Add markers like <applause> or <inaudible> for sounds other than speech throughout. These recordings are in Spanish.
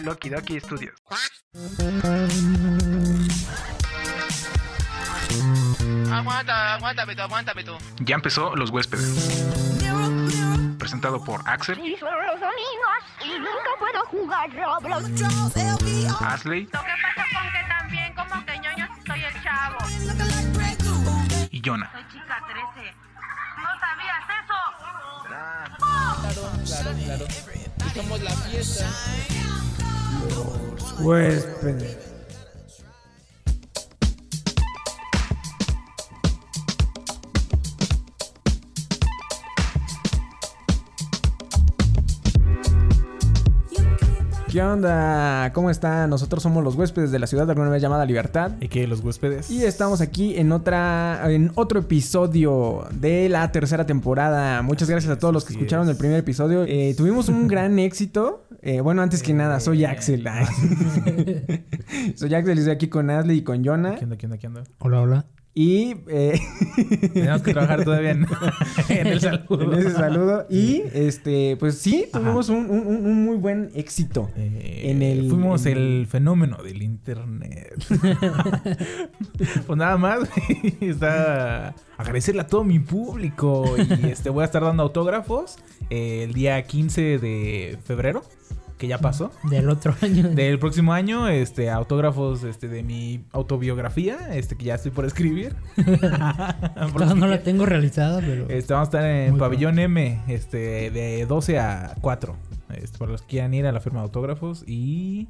Loki Doki Studios. Aguanta, aguántame tú, aguántame tú. Ya empezó Los Huéspedes. Presentado por Axel, Y son los domingos y nunca puedo jugar Roblox. Asley Lo que pasa con que también como que ñoño soy el chavo. y Jonah. Soy chica 13. ¿No sabías eso? Claro, claro. Y somos la fiesta. Huéspedes. ¿Qué onda? ¿Cómo están? Nosotros somos los huéspedes de la ciudad alguna vez llamada Libertad. ¿Y qué? ¿Los huéspedes? Y estamos aquí en otra en otro episodio de la tercera temporada. Muchas gracias a todos los que escucharon es. el primer episodio. Eh, tuvimos un <laughs> gran éxito. Eh, bueno, antes que nada, soy Axel. <laughs> Ay. <laughs> soy Axel y estoy aquí con Ashley y con Jonah. ¿Qué onda, qué onda, qué onda? Hola, hola. Y eh, <laughs> Tenemos que trabajar todavía en, <laughs> en el saludo. en ese saludo. Y este, pues sí, tuvimos un, un- muy buen éxito. Eh, En el- fuimos en- el fenómeno del internet. <laughs> pues nada más, está agradecerle a todo mi público y este voy a estar dando autógrafos eh, el día 15 de febrero, que ya pasó. Del otro <laughs> año. Del próximo año, este, autógrafos este, de mi autobiografía, este, que ya estoy por escribir. <laughs> No la tengo realizada, pero. Este, vamos a estar en Muy Pabellón M, este, de 12 a 4. Este, para los que quieran ir a la firma de autógrafos. Y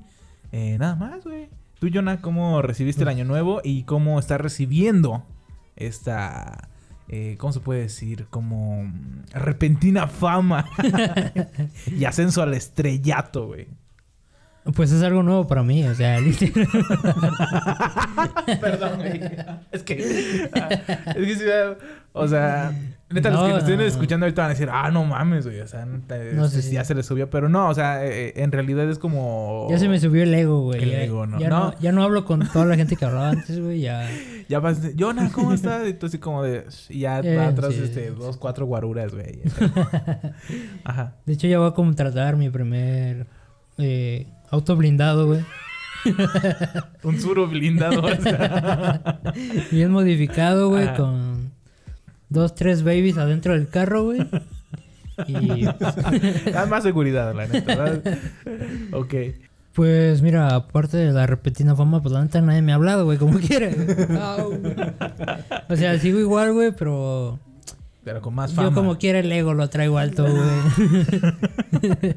eh, nada más, güey. Tú, Jonah, ¿cómo recibiste el año nuevo y cómo estás recibiendo esta, eh, ¿cómo se puede decir? Como mm, repentina fama <laughs> <laughs> y ascenso al estrellato, güey. Pues es algo nuevo para mí, o sea. <laughs> Perdón, güey. Es que. ah, es que ah, O sea. Neta, los que nos estén escuchando ahorita van a decir, ah, no mames, güey. O sea, No, sí, sí. ya se le subió. Pero no, o sea, eh, en realidad es como. Ya se me subió el ego, güey. El Ya- ego, ¿no? Ya, No. ya no hablo con toda la gente que hablaba antes, güey. Ya. <laughs> Ya vas, Jonah, ¿cómo estás? Y tú así como de. Y ya Eh, va atrás, este, dos, cuatro guaruras, güey. <laughs> Ajá. De hecho, ya voy a contratar mi primer eh, auto blindado, güey. <laughs> Un suro blindado. o <laughs> sea. Bien modificado, güey, Ajá. con dos, tres babies adentro del carro, güey. Y Da <laughs> más seguridad, la neta. ¿verdad? ok. pues mira, aparte de la repentina fama, pues la neta nadie me ha hablado, güey, como. Au. O sea, sigo igual, güey, pero Pero con más fama. yo como quiera el ego lo traigo alto, güey. <laughs>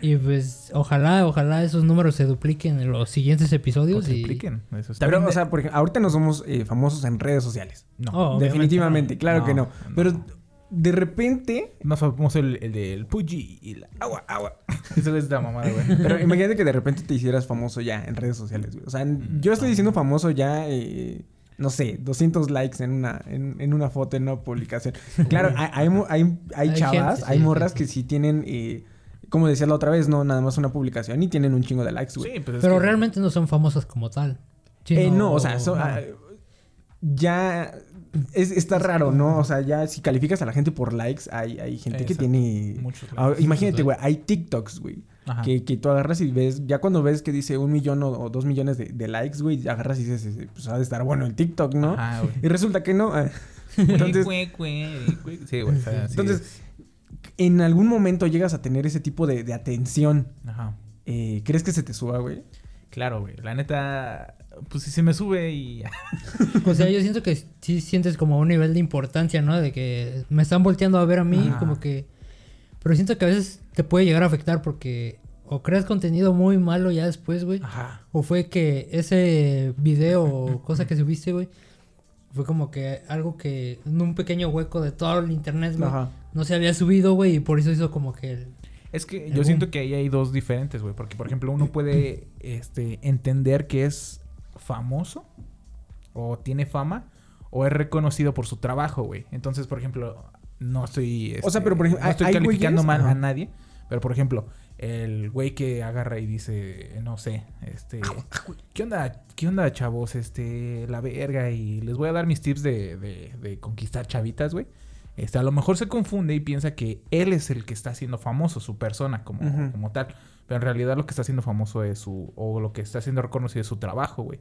y pues ojalá, ojalá esos números se dupliquen en los siguientes episodios. y. Eso está Pero, bien. o sea, por ejemplo, ahorita no somos eh, famosos en redes sociales. no. Oh, Definitivamente, no. claro que no. No, Pero no. de repente, Más famoso el, el del Puji y la agua, agua. <laughs> Eso es la mamada, güey. pero imagínate que de repente te hicieras famoso ya en redes sociales, güey. O sea, yo estoy diciendo famoso ya, eh, no sé, 200 likes en una, en, en una foto, en una publicación. <laughs> Claro, hay, hay, hay, chavas, gente, hay morras sí, que sí tienen, eh, como decía la otra vez, no nada más una publicación y tienen un chingo de likes, güey. Sí, pues es Pero que- realmente no son famosas como tal. Eh, no, o sea, no. ah, ya es, está raro, ¿no? O sea, ya si calificas a la gente por likes, hay, hay gente que tiene... Muchos Ah, imagínate, güey, hay TikToks, güey. Ajá. Que, que tú agarras y ves, ya cuando ves que dice un millón o, o dos millones de, de likes, güey, agarras y dices, pues ha de estar bueno en TikTok, ¿no? Ajá, güey. Y resulta que no. ah. <laughs> Entonces. Sí, güey. o sea, así Entonces, es. en algún momento llegas a tener ese tipo de, de atención. Ajá. Eh, ¿Crees que se te suba, güey? Claro, güey. La neta, pues si se me sube y... <laughs> O sea, yo siento que sí sientes como un nivel de importancia, ¿no? De que me están volteando a ver a mí, Ajá. como que... Pero siento que a veces te puede llegar a afectar porque o creas contenido muy malo ya después, güey. Ajá. O fue que ese video o <laughs> cosa que subiste, güey, fue como que algo que en un pequeño hueco de todo el internet, güey, Ajá. no se había subido, güey, y por eso hizo como que el... Es que El yo boom. siento que ahí hay dos diferentes, güey. Porque, por ejemplo, uno <clears throat> puede este, entender que es famoso o tiene fama o es reconocido por su trabajo, güey. Entonces, por ejemplo, no estoy... O sea, este, pero, por ejemplo, no estoy calificando mal a nadie. Pero, por ejemplo, el güey que agarra y dice, no sé, este... <laughs> ¿Qué onda, qué onda, chavos? Este, la verga y les voy a dar mis tips de, de, de conquistar chavitas, güey. Este, a lo mejor se confunde y piensa que él es el que está haciendo famoso, su persona como, como tal. Pero en realidad lo que está haciendo famoso es su... O lo que está haciendo reconocido es su trabajo, güey.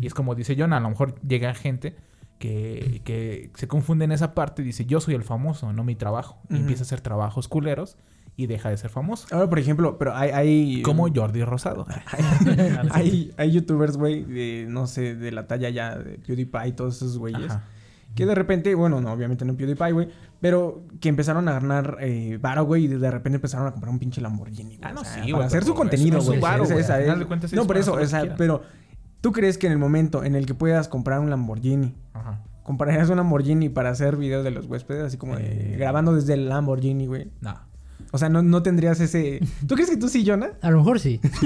Y es como dice John, a lo mejor llega gente que, que se confunde en esa parte y dice, yo soy el famoso, no mi trabajo. Y Ujú. empieza a hacer trabajos culeros y deja de ser famoso. Ahora, por ejemplo, pero hay... hay Como Jordi Rosado. <laughs> hay, hay youtubers, güey, de, no sé, de la talla ya de PewDiePie y todos esos güeyes. Ajá. Que de repente, bueno, no, obviamente no PewDiePie, güey, pero que empezaron a ganar eh, varo, güey, y de repente empezaron a comprar un pinche Lamborghini, güey. Ah, no, o sea, sí, Para güey, hacer pero su contenido, no es güey. varo, es- No, por eso, hacer o sea, pero ¿tú crees que en el momento en el que puedas comprar un Lamborghini, Ajá. comprarías un Lamborghini para hacer videos de los huéspedes, así como de Eh. grabando desde el Lamborghini, güey? No. O sea, no, no tendrías ese... ¿Tú crees que tú sí, Jonah? A lo mejor sí. <laughs>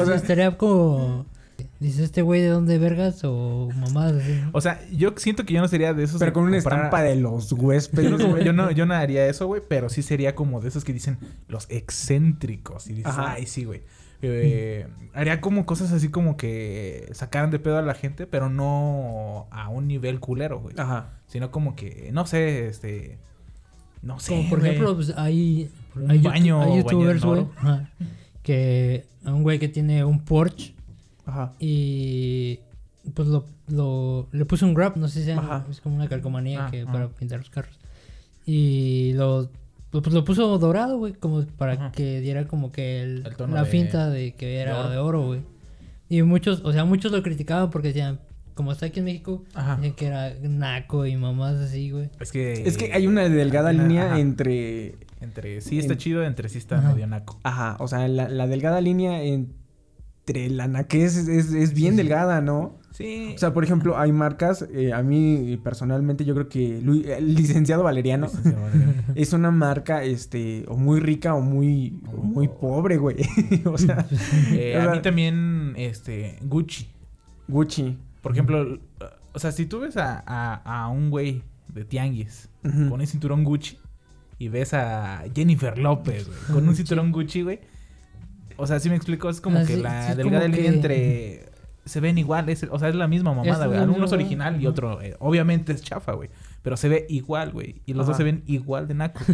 O sea- estaría como. Dice este güey de dónde vergas o mamadas así. O sea, yo siento que yo no sería de esos. Pero con una comprar- estampa de los huéspedes, Yo no, güey. yo, no, yo no haría eso, güey, pero sí sería como de esos que dicen los excéntricos. Y dices, Ajá. ay, sí, güey. Eh, haría como cosas así como que sacaran de pedo a la gente, pero no a un nivel culero, güey. Ajá. Sino como que, no sé, este. No sé. Como por güey. ejemplo, pues, hay, Un hay, baño- hay youtubers, güey, ajá, que un güey que tiene un Porsche Ajá. y pues lo, lo le puso un grab, no sé si sea, Ajá. es como una calcomanía Ah, que ah. para pintar los carros. Y lo pues lo puso dorado, güey, como para Ajá. que diera como que el- El tono la de- finta de que era oro. de oro, güey. Y muchos, o sea, muchos lo criticaban porque decían, como está aquí en México, dicen que era naco y mamás así, güey. Es que. Es que hay una delgada una- línea ajá. entre... Entre sí está en- chido, entre sí está Ajá. medio naco. Ajá, o sea, la, la delgada línea entre la naquez es, es, es bien delgada, ¿no? Sí. O sea, por ejemplo, hay marcas, eh, a mí personalmente yo creo que Lu- el licenciado <laughs> Valeriano es una marca, este, o muy rica o muy, o muy pobre, güey. <laughs> o sea, Eh, o a sea, mí también, este, Gucci. Gucci. Por ejemplo, o sea, si tú ves a, a, a un güey de tianguis con un cinturón Gucci y ves a Jennifer López, güey, con un cinturón Gucci, güey. O sea, si me explico, es como Ah, que la sí, delgada línea que- entre... Se ven igual, es, o sea, es la misma mamada, güey. Uno es original y otro, eh, obviamente, es chafa, güey. Pero se ve igual, güey. Y los dos se ven igual de nacos. <laughs>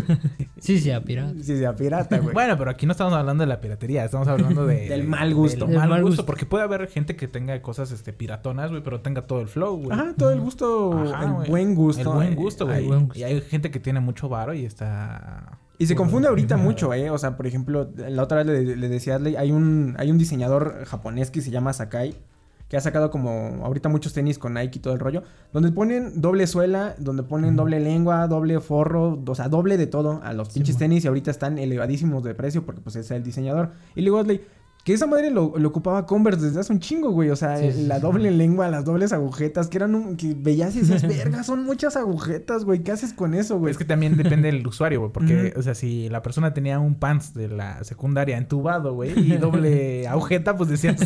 Sí, sí, a pirata. Sí, sea pirata, güey. bueno, pero aquí no estamos hablando de la piratería, estamos hablando de... <laughs> Del mal gusto. Del Del mal, mal gusto, gusto. porque puede haber gente que tenga cosas este, piratonas, güey, pero tenga todo el flow, güey. Ajá, todo el gusto, Ajá, el buen gusto. El buen gusto, güey. Y hay gente que tiene mucho varo y está... Y se confunde ahorita mucho, ¿eh? O sea, por ejemplo, la otra vez le, le decía a Adley, hay un, hay un diseñador japonés que se llama Sakai, que ha sacado como ahorita muchos tenis con Nike y todo el rollo, donde ponen doble suela, donde ponen doble lengua, doble forro, o sea, doble de todo a los pinches tenis y ahorita están elevadísimos de precio porque pues es el diseñador. Y luego Adley, que esa madre lo, lo ocupaba Converse desde hace un chingo, güey. O sea, Sí, sí, la sí. doble lengua, las dobles agujetas, que eran un, que veías y decías, <laughs> verga, son muchas agujetas, güey. ¿Qué haces con eso, güey? Es que también depende del usuario, güey. Porque, o sea, si la persona tenía un pants de la secundaria entubado, güey, y <laughs> doble agujeta, pues decías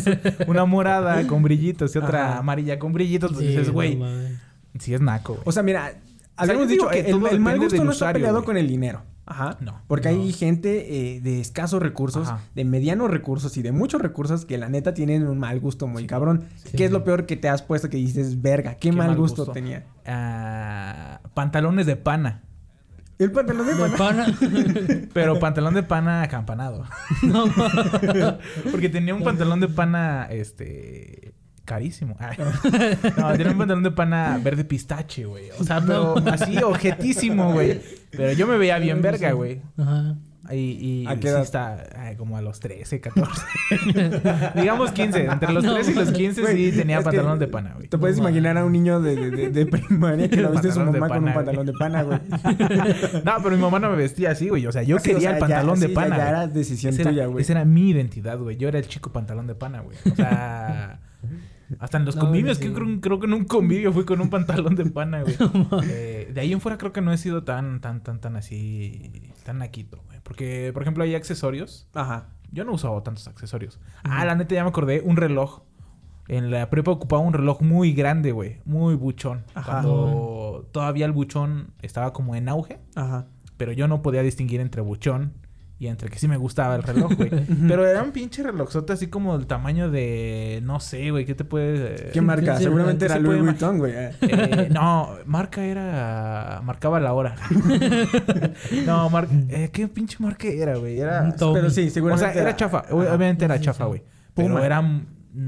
una morada con brillitos y otra Ajá. amarilla con brillitos, pues dices, no güey, mames. sí es naco, güey. O sea, mira, habíamos yo digo dicho que que el, el mal gusto no está usuario, peleado güey. con el dinero. Ajá. No. Porque No. hay gente eh, de escasos recursos, Ajá. de medianos recursos y de muchos recursos que la neta tienen un mal gusto muy cabrón. Sí. ¿Qué es lo peor que te has puesto que dices, verga, qué, mal, gusto, tenía? Ah, pantalones de pana. El pantalón de De pana. pana. <laughs> Pero pantalón de pana acampanado. <laughs> <laughs> no. Porque tenía un pantalón de pana, este... Carísimo. Ay. <laughs> <laughs> No, tenía un pantalón de pana verde pistache, güey. O sea, <laughs> pero así, objetísimo, güey. Pero yo me veía bien verga, güey. Ajá. Y, y ¿A qué sí edad? está ay, como a los 13, 14. Digamos 15. Entre los No, 13 y los 15 Güey, sí tenía pantalón de pana, güey. Te puedes No imaginar a un niño de, de- de- de primaria que lo viste su mamá con un pantalón de pana, güey. No, pero mi mamá no me vestía así, güey. O sea, yo o quería sea, el ya- pantalón de sí, ya- pana. ya güey. era decisión Esa era- tuya, güey. Esa era mi identidad, güey. Yo era el chico pantalón de pana, güey. O sea... Hasta en los No, convivios, sí. que creo, creo que en un convivio fui con un pantalón de pana, güey. <laughs> Eh, de ahí en fuera creo que no he sido tan, tan, tan, tan así, tan naquito, güey. Porque, por ejemplo, hay accesorios. Ajá. Yo no usaba tantos accesorios. Ah, la neta ya me acordé, un reloj. En la prepa ocupaba un reloj muy grande, güey. Muy buchón. Ajá. Cuando todavía el buchón estaba como en auge. Ajá. Pero yo no podía distinguir entre buchón Y entre que sí me gustaba el reloj, güey. <laughs> Pero era un pinche relojzote así como el tamaño de... No sé, güey. ¿Qué te puede...? ¿Qué marca? sí, Seguramente sí era se Louis. Vuitton, güey. eh. <laughs> Eh, no, marca era... Marcaba la hora. <laughs> no, marca... Eh, ¿Qué pinche marca era, güey? Era... Pero sí, O seguramente sea, era chafa. Obviamente era chafa, güey. Pero Puma. era...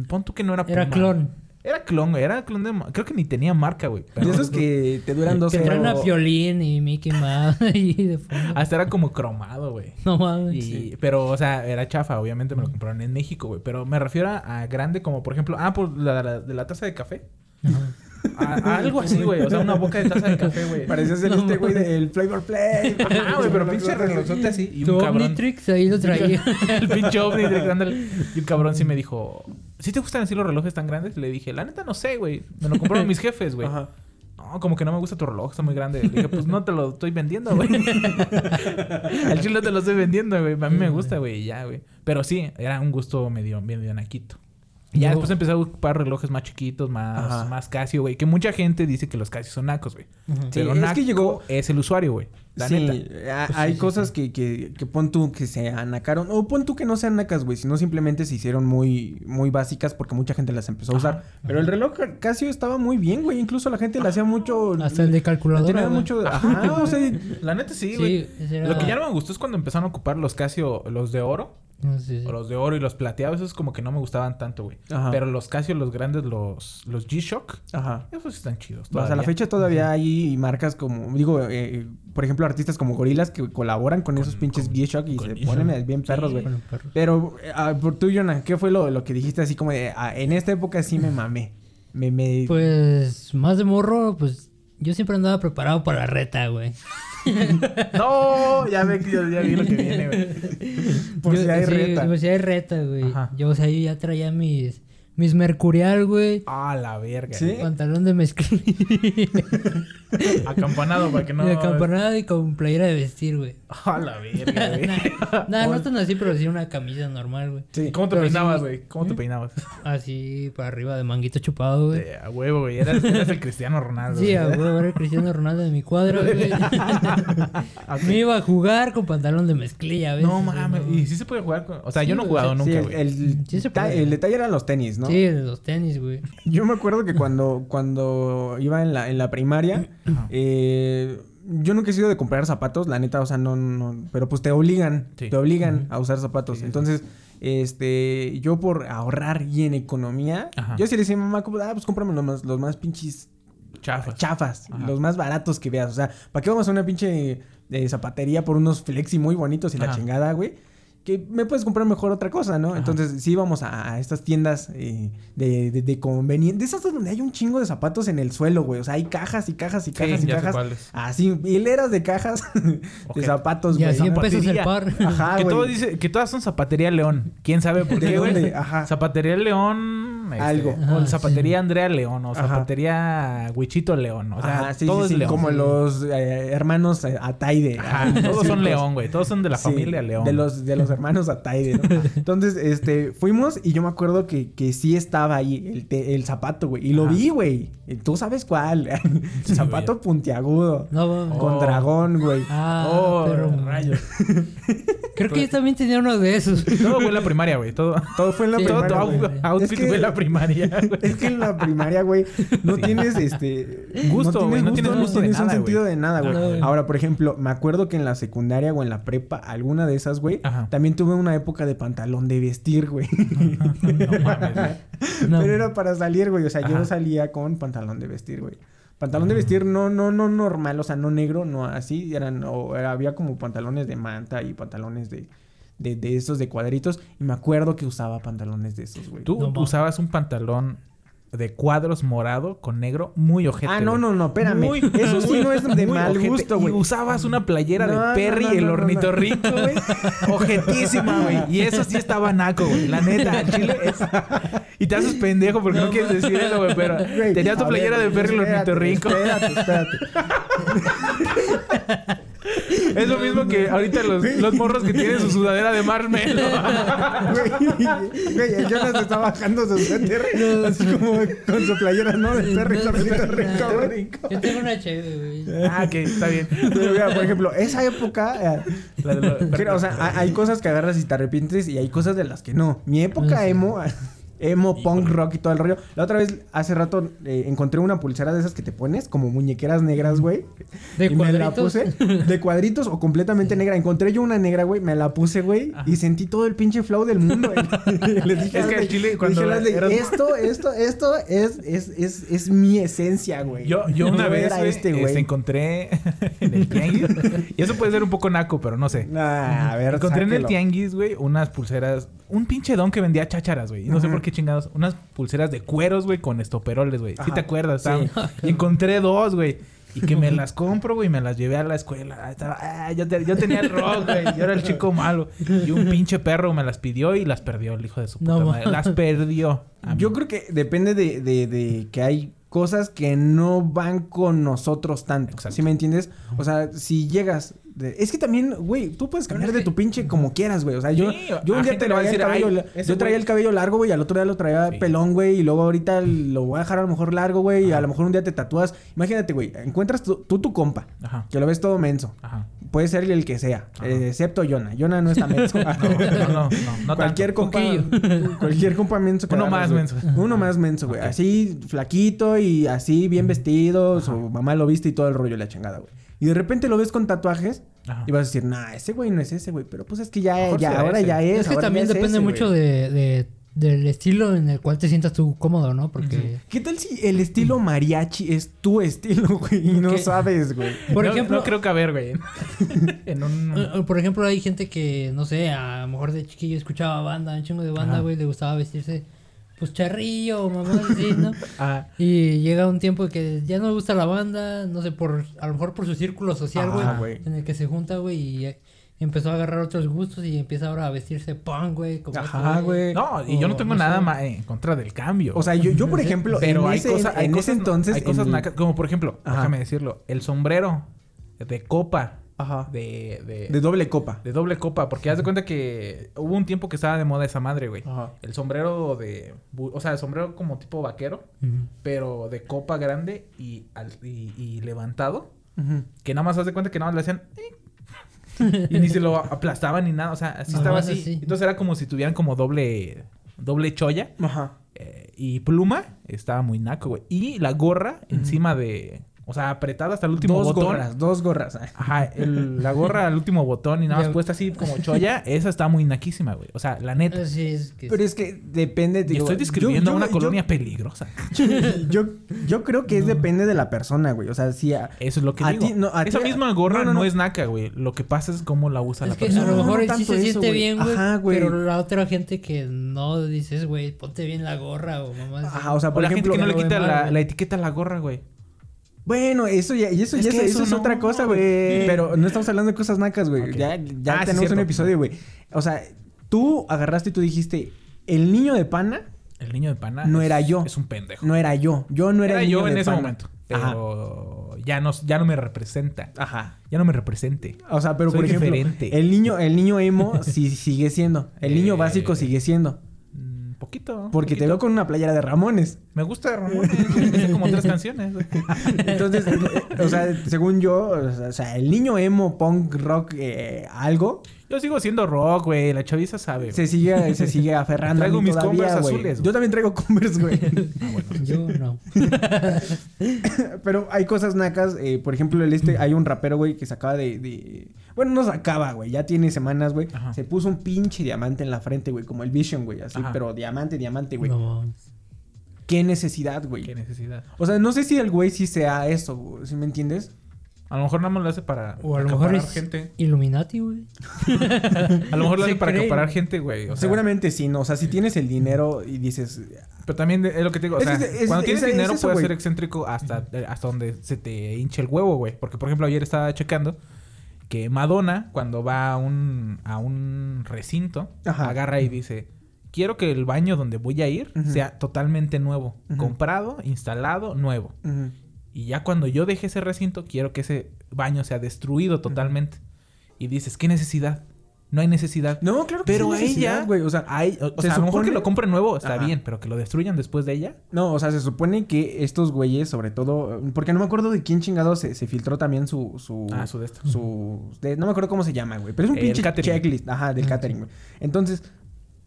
Pon tú que no era Era clon. Era clon, güey. Era clon de... Creo que ni tenía marca, güey. De Pero- esos que te duran dos Que traen a. Piolín y Mickey Mouse <laughs> ahí de fondo. Hasta era como cromado, güey. No mames. Y, Pero, o sea, era chafa. Obviamente me lo compraron en México, güey. Pero me refiero a, a grande como, por ejemplo... Ah, por la, la- de la taza de café. A- a algo así, güey. O sea, una boca de taza de café, güey. Parecía ser No este güey del Flavor Play. Ah, güey, pero <laughs> pinche relojzote así. Y un cabrón... Omnitrix ahí lo traía. <laughs> el pinche Omnitrix, <laughs> ándale. Y el cabrón sí me dijo... ¿Sí te gustan así los relojes tan grandes? Le dije, la neta no sé, güey. Me lo compraron mis jefes, güey. Ajá. No, como que no me gusta tu reloj, está muy grande. Le dije, pues no te lo estoy vendiendo, güey. Al chile no te lo estoy vendiendo, güey. A mí me gusta, güey, y ya, güey. Pero sí, era un gusto medio, medio naquito. Y ya después empecé a ocupar relojes más chiquitos, más, Ajá. más Casio, güey. Que mucha gente dice que los Casio son nacos, güey. Ujú. Sí, Pero es que naco llegó- es el usuario, güey. La sí, neta. a- hay <laughs> cosas Que, que, que pon tú que se anacaron. O pon tú que no sean nacas, güey. Sino simplemente se hicieron muy, muy básicas porque mucha gente las empezó a usar. Pero el reloj Casio estaba muy bien, güey. Incluso la gente le hacía mucho. Hasta el de calculadora. tenía mucho. Ajá, o sea. La neta sí, güey. Sí, ese era... Lo que ya no me gustó es cuando empezaron a ocupar los Casio, los de oro. Sé, sí. O los de oro y los plateados, esos como que no me gustaban tanto, güey. Ajá. Pero los Casio, los grandes, los, los G-Shock, Ajá. esos están chidos. Hasta la todavía. fecha todavía hay marcas como, digo, eh, por ejemplo, artistas como Gorilas que colaboran con, esos pinches G-Shock y se ponen bien perros, güey. Pero, eh, ah, por tú, Jonah, ¿qué fue lo, lo que dijiste así como de, ah, en esta época sí me mamé? Me, me... Pues más de morro, pues yo siempre andaba preparado para la reta, güey. <laughs> No, ya ve que yo ya vi lo que viene, güey. por Yo- si hay sí, reta. Por si hay reta, güey. Ajá. Yo, o sea, yo ya traía mis, mis mercurial, güey. Ah, la verga. ¿Sí? güey. Pantalón de mezclilla. <laughs> <laughs> Acampanado para que no. de campanada y con playera de vestir, güey. Ah, la verga, güey. <laughs> Nah, no tan así, pero sí una camisa normal, güey. Sí. ¿Cómo te Pero peinabas, güey? ¿Cómo te peinabas? Así para arriba de manguito chupado, güey. Eh, a huevo, güey. Eras, eras el Cristiano Ronaldo. Sí, güey. a huevo, era el Cristiano Ronaldo de mi cuadra, güey. <laughs> Me iba a jugar con pantalón de mezclilla, ¿ves? No mames. Y sí se puede jugar con. O sea, Sí, yo no he güey, jugado sí, nunca, Sí, güey. el, el, Sí se ta- puede. el detalle eran los tenis, ¿no? Sí, los tenis, güey. Yo me acuerdo que cuando, cuando iba en la, en la primaria. Eh, yo nunca he sido de comprar zapatos, la neta, o sea, no, no, pero pues te obligan, Sí. te obligan a usar zapatos. Sí. Entonces, este, yo por ahorrar y en economía, Ajá. yo sí le decía a mi mamá, como, ah, pues cómprame los más, los más pinches Chafas. chafas, Ajá. los más baratos que veas. O sea, ¿para qué vamos a una pinche eh, zapatería por unos flexi muy bonitos y la chingada, güey? Que me puedes comprar mejor otra cosa, ¿no? Ajá. Entonces, sí íbamos a, a estas tiendas eh, de, de, de conveniencia. De esas donde hay un chingo de zapatos en el suelo, güey. O sea, hay cajas y cajas y cajas Sí, y ya sé cajas. cuáles. Así, hileras de cajas <laughs> de zapatos, Y a güey. 100 pesos el par. Ajá, que, güey. todo dice, que todas son Zapatería León. ¿Quién sabe por ¿De qué, güey? dónde? Ajá. Zapatería León. Este, Algo. O Ajá, Zapatería Andrea León. O Ajá. Zapatería Huichito León. O sea, Ajá, sí, todo sí, es sí, León. Como los eh, hermanos eh, Ataide. Ajá, Ah, todos sí, son pues. León, güey. Todos son de la Sí, familia León. De los, de los hermanos Ataide, ¿no? <laughs> Entonces, este, fuimos y yo me acuerdo que, que sí estaba ahí el, te- el zapato, güey. Y lo Ajá. vi, güey. Tú sabes cuál. <laughs> Sí, zapato güey. puntiagudo. No, mames. Con Oh. dragón, güey. Ah, Oh, pero... <laughs> rayos. Creo que yo también tenía uno de esos. Todo fue en la primaria, güey. Todo, Todo fue en la todo primaria. güey. outfit Es que- fue en la primaria, <laughs> güey. Es que en la primaria, güey, no tienes este Gusto, güey, no tienes no gusto de tienes un sentido güey. de nada, güey. No, güey. Ahora, por ejemplo, me acuerdo que en la secundaria o en la prepa, alguna de esas, güey, Ajá. también tuve una época de pantalón de vestir, güey. <laughs> No mames, güey. No. Pero era para salir, güey. O sea, yo salía con pantalón de vestir, güey. Pantalón de vestir no, no, no normal, o sea, no negro, no así. Eran, o había como pantalones de manta y pantalones de, de, de esos de cuadritos. Y me acuerdo que usaba pantalones de esos, güey. Tú No, usabas un pantalón de cuadros morado con negro muy ojete. Ah, no, no, no, espérame. Eso sí no es de muy mal ojete. gusto, Y güey. usabas una playera No, de Perry, no, el no, no, ornitorrinco, güey. <laughs> Ojetísima, güey. Y eso sí estaba naco, güey. La neta, chile es... Y te haces pendejo porque no, quieres decir eso, güey. Pero tenías tu playera ver, de Perry, el ornitorrinco. Espérate, espérate. <laughs> Es lo mismo que ahorita los, los morros que tienen su sudadera de marshmallow. Güey, güey, el Jonas está bajando su suéter. Así como con su playera, ¿no? De perro y perrito rico, güey. Yo tengo una chévere, güey. ah, ok, está bien. Pero mira, por ejemplo, esa época. eh, La de lo- Pero, o sea, hay hay cosas que agarras y te arrepientes y hay cosas de las que no. Mi época emo, emo, punk rock y todo el rollo. La otra vez, hace rato, eh, encontré una pulsera de esas que te pones como muñequeras negras, güey. ¿De y me la cuadritos? puse de cuadritos o completamente negra. Encontré yo una negra, güey, me la puse, güey, y sentí todo el pinche flow del mundo. güey. <laughs> <laughs> Les dije, Es que Leslie- chile, le cuando dije eras- esto, <laughs> esto, esto es, es, es, es mi esencia, güey. Yo, yo una No vez este, este, güey. encontré en el tianguis. y eso puede ser un poco naco, pero no sé. Nah, a ver, Encontré en el tianguis, güey, unas pulseras. Un pinche don que vendía chácharas, güey. No sé por qué chingados. Unas pulseras de cueros, güey, con estoperoles, güey. ¿Sí te acuerdas? Sí. <laughs> Y encontré dos, güey. Y que me las compro, güey, y me las llevé a la escuela. Estaba- ah, yo, te- yo tenía el rock, güey. Yo era el chico malo. Y un pinche perro me las pidió y las perdió, el hijo de su puta No, madre. ma- Las perdió. Yo creo que depende de, de, de que hay cosas que no van con nosotros tanto. Exacto. ¿Sí me entiendes? O sea, si llegas... de- Es que también, güey, tú puedes cambiar de tu pinche como quieras, güey. O sea, yo, Sí, yo un día te traía el decir, cabello... "Ay, la- ese yo traía güey". el cabello largo, güey, al otro día lo traía Sí. pelón, güey. Y luego ahorita lo voy a dejar a lo mejor largo, güey. Y a lo mejor un día te tatúas. Imagínate, güey, encuentras tu- tú tu compa. Ajá. Que lo ves todo menso. Ajá. Puede ser el que sea. Eh, excepto Jonah. Jonah no está menso. <laughs> No, no, no, no, no cualquier tanto. compa, <laughs> cualquier compa menso que Uno más menso. Uno más menso, güey. Así flaquito y así bien vestido, su mamá lo viste y todo el rollo la chingada, güey. Y de repente lo ves con tatuajes Ajá. y vas a decir, "Nah, ese güey no es ese, güey." Pero pues es que ya, ya ahora ese. ya es. Es que también es depende ese, mucho de, de- del estilo en el cual te sientas tú cómodo, ¿no? Porque, ¿Qué tal si el estilo mariachi es tu estilo, <laughs> güey? Y no ¿Qué? sabes, güey. por No- ejemplo, No creo caber, güey. <laughs> en un... eh, eh, por ejemplo, hay gente que, no sé, a lo mejor de chiquillo escuchaba banda, un chingo de banda, Ajá. güey, le gustaba vestirse, pues charrillo o mamá así, ¿no? <laughs> Ah, Y llega un tiempo que ya no le gusta la banda, no sé, por a lo mejor por su círculo social, güey, Ah, güey. en el que se junta, güey, y eh, empezó a agarrar otros gustos y empieza ahora a vestirse punk, güey. como Ajá, este güey. no, y O yo no tengo no nada ma- en contra del cambio. O sea, yo, yo por ejemplo, pero en hay ese, cosas, hay en cosas, ese entonces... hay cosas en nacas, como por ejemplo, Ajá. déjame decirlo, el sombrero de copa Ajá. de, de, De doble copa. de doble copa, porque haz de cuenta que hubo un tiempo que estaba de moda esa madre, güey. Ajá. El sombrero de, o sea, el sombrero como tipo vaquero, pero de copa grande y, al- y, y levantado, que nada más haz de cuenta que nada más le hacían y ni se lo aplastaban ni nada, o sea, así estaba así. sí. Entonces era como si tuvieran como doble doble cholla. Ajá. Eh, y pluma estaba muy naco, güey. Y la gorra encima de. O sea, apretada hasta el último Dos botón. gorras, dos gorras. Ajá, el- la gorra al último botón y nada más Ya. puesta así como cholla. Esa está muy naquísima, güey. O sea, la neta. Así es que Pero es que depende... Y digo, estoy describiendo yo- una yo- colonia peligrosa. yo, yo creo que es depende de la persona, güey. O sea, si a- Eso es lo que A digo. ti- no, a Esa ti- misma gorra no, no, no, no. es naca, güey. Lo que pasa es cómo la usa Es la que persona. a lo mejor sí se siente güey. bien, güey. Ajá, güey. Pero la otra gente que no dices, güey, ponte bien la gorra o mamá. Ajá, o sea, O por la ejemplo... gente que no le quita la, la etiqueta a la gorra, güey. Bueno, eso ya, y eso Es ya eso eso es no, otra cosa, güey. Pero no estamos hablando de cosas nacas, güey. Ok. Ya, ya Ah, sí, tenemos un episodio, güey. O sea, tú agarraste y tú dijiste, el niño de pana El niño de pana. No es- era yo. Es un pendejo. no era yo. Yo no era, era el niño yo en de ese pana. momento. Ajá. Pero ya no, ya no me representa. Ajá. Ya no me represente. O sea, pero Soy por ejemplo, diferente. el niño, el niño emo <laughs> sí sigue siendo. El niño Eh, básico sigue siendo. Poquito. Porque te veo con una playera de Ramones. Me gusta Ramones. güey, me sé como tres canciones. <laughs> Entonces, eh, o sea, según yo, o sea, o sea, el niño emo, punk, rock, eh, algo, Yo sigo siendo rock, güey. La chaviza sabe. se sigue, se sigue <laughs> aferrando. a Traigo mí mis todavía, Converse güey. azules, güey. Yo también traigo Converse, güey. <laughs> Yo no. <laughs> Pero hay cosas nacas. eh, por ejemplo, el este, hay un rapero, güey, que se acaba de, de- Bueno, no se acaba, güey. Ya tiene semanas, güey. Ajá. Se puso un pinche diamante en la frente, güey. Como el Vision, güey. Así, Ajá. pero diamante, diamante, güey. No. ¿Qué necesidad, güey? Qué necesidad. O sea, no sé si el güey sí sea eso, güey. ¿Sí me entiendes? A lo mejor nada más lo hace para O a lo mejor es gente. Illuminati, güey. <laughs> A lo mejor lo hace para cree. acaparar gente, güey. O sea, Seguramente sí, ¿no? O sea, si tienes el dinero y dices... Pero también es lo que te digo. O sea, es- cuando es- tienes es- es dinero eso, puedes ser excéntrico hasta, hasta donde se te hinche el huevo, güey. Porque, por ejemplo, ayer estaba checando que Madonna, cuando va a un, a un recinto, Ajá. agarra y dice... Quiero que el baño donde voy a ir sea totalmente nuevo. Comprado, instalado, nuevo. ujú, Y ya cuando yo deje ese recinto, quiero que ese baño se ha destruido totalmente. Y dices, ¿qué necesidad? No hay necesidad. No, claro que Pero sí ella, güey. O sea, hay, o, o se sea, a lo mejor que lo compre nuevo está Ajá. bien, pero que lo destruyan después de ella. No, o sea, se supone que estos güeyes, sobre todo, porque no me acuerdo de quién chingado se, se filtró también su, su, Ah, su de su- de- no me acuerdo cómo se llama, güey, pero es un pinche catering. checklist, ajá, del catering, güey. Entonces,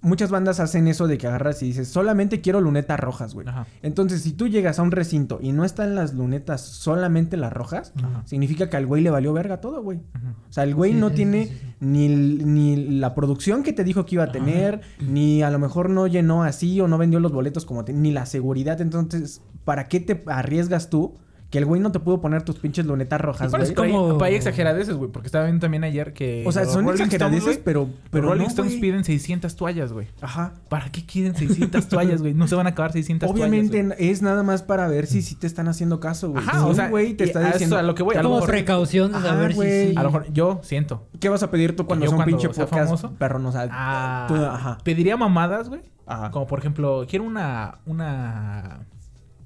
muchas bandas hacen eso de que agarras y dices, solamente quiero lunetas rojas, güey. Ajá. Entonces, si tú llegas a un recinto y no están las lunetas solamente las rojas, Ajá. significa que al güey le valió verga todo, güey. O sea, el güey Sí, no sí, tiene sí, sí, sí. Ni, ni la producción que te dijo que iba a tener, ni a lo mejor no llenó así o no vendió los boletos como te- ni la seguridad. Entonces, ¿para qué te arriesgas tú que el güey no te pudo poner tus pinches lunetas rojas, güey? como... como- para ahí exageradeces, güey. Porque estaba viendo también ayer que... O sea, son Rolling exageradeces, pero, pero Los Rolling no, Stones piden 600 toallas, güey. Ajá. ¿Para qué quieren 600 toallas, güey? No se van a acabar 600 Obviamente toallas. güey. es nada más para ver si sí te están haciendo caso, güey. Ajá, Si o un sea, güey te está a diciendo... a lo que voy, a Como mejor- precaución saber güey. si sí. A lo mejor yo siento. ¿Qué vas a pedir tú cuando yo son cuando pinche sea podcast famoso, perro? O sea, Ah, tú- ajá. Pediría mamadas, güey. Ajá. Como por ejemplo, quiero una. Una.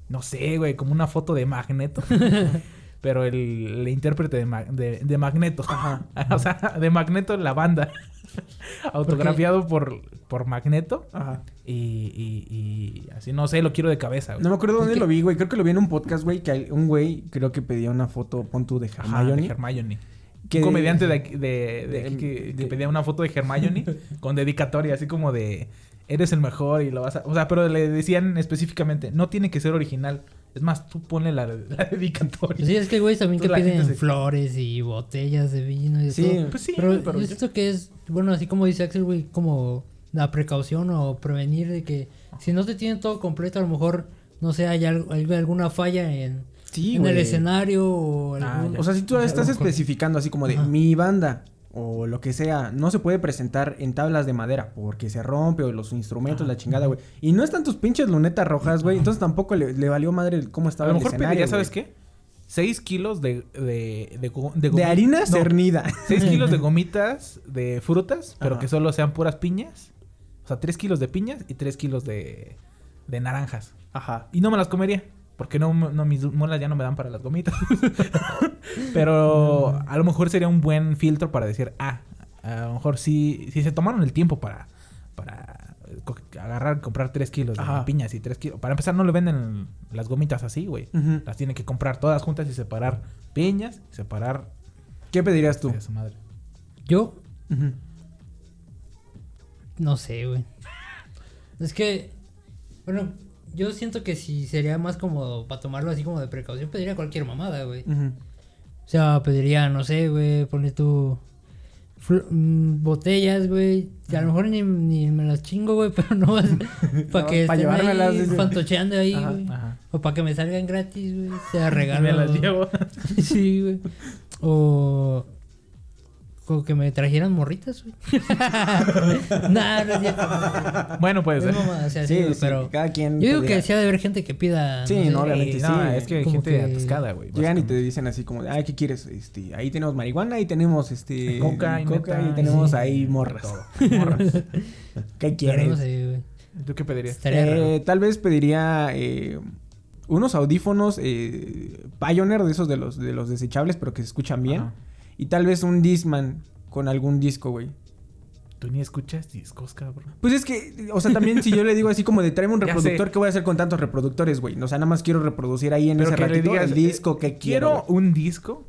No sé, güey, como una foto de Magneto. <laughs> Pero el, el intérprete de, Ma- de, de Magneto. <laughs> o sea, de Magneto la banda. <laughs> Autografiado por, por Magneto. Ajá. Y, y, y así, no sé, lo quiero de cabeza, güey. No me acuerdo dónde que- lo vi, güey. Creo que lo vi en un podcast, güey. Que hay- un güey creo que pedía una foto, pon tú, de Ajá, Hermione. de Hermione. Que- Un comediante de, de, de de- que, que pedía una foto de Hermione con dedicatoria, así como de eres el mejor y lo vas a. O sea, pero le decían específicamente, no tiene que ser original. Es más, tú ponle la, <laughs> la dedicatoria. Sí, es que güey también que piden se- flores y botellas de vino y Sí, todo. Pues sí, pero, pero yo- siento que es, bueno, así como dice Axel, güey, como la precaución o prevenir de que si no te tienen todo completo, a lo mejor, no sé, hay, algo- hay alguna falla en, Sí, en el escenario o Ah, algún- ya. O sea, si tú estás algo con- especificando así como de Ajá. mi banda o lo que sea, no se puede presentar en tablas de madera porque se rompe o los instrumentos, la chingada, güey. Y no están tus pinches lunetas rojas, güey. Entonces tampoco le, le valió madre el- cómo A estaba lo el mejor escenario, pediría. ¿sabes qué? 6 kilos de, de, de, de De harina No, cernida. 6 <laughs> kilos de gomitas de frutas, pero Ajá. que solo sean puras piñas. O sea, 3 kilos de piñas y 3 kilos de, de naranjas. Ajá. Y no me las comería. Porque no, no, mis muelas ya no me dan para las gomitas. <laughs> Pero a lo mejor sería un buen filtro para decir, ah, a lo mejor sí, si se tomaron el tiempo para, para eh, agarrar, comprar 3 kilos de Ajá. piñas y 3 kilos. Para empezar, no le venden las gomitas así, güey. Las tienen que comprar todas juntas y separar piñas, separar ¿Qué pedirías tú? su madre. Yo, no sé, güey. Es que, bueno, yo siento que si sería más como para tomarlo así como de precaución, pediría cualquier mamada, güey. O sea, pediría, no sé, güey, ponle tú fl- mm, botellas, güey. Y a lo mejor ni, ni me las chingo, güey, <laughs> pero no vas <laughs> para No, que pa' estén ahí fantocheando ahí, güey. Ajá. O para que me salgan gratis, güey. Sea <laughs> regalo. Me las llevo. sí, güey. O... O que me trajeran morritas, güey. <laughs> nah, no es cierto. Bueno, puede ser. mamá, o sea, sí, Sí, güey, sí, pero... cada quien Yo digo que sí ha de haber gente que pida... Sí, sé, no, obviamente sí, no, güey. es que hay Como gente que- atascada, güey. Llegan y te dicen así como, de, ay, ¿qué quieres? Este, ahí tenemos marihuana y tenemos este Coca y coca y tenemos sí. ahí <laughs> morras. Morras. ¿Qué quieres? no sé, güey. ¿Tú qué pedirías? Eh, tal vez pediría eh, unos audífonos eh, Pioneer de esos de los de los desechables, pero que se escuchan bien. Ajá. Y tal vez un Discman con algún disco, güey. Tú ni escuchas discos, cabrón. Pues es que, o sea, también si yo le digo así como de tráeme un <laughs> reproductor. ¿qué voy a hacer con tantos reproductores, güey? O sea, nada más quiero reproducir ahí en Pero ese que ratito digas, el disco que eh, quiero. quiero un disco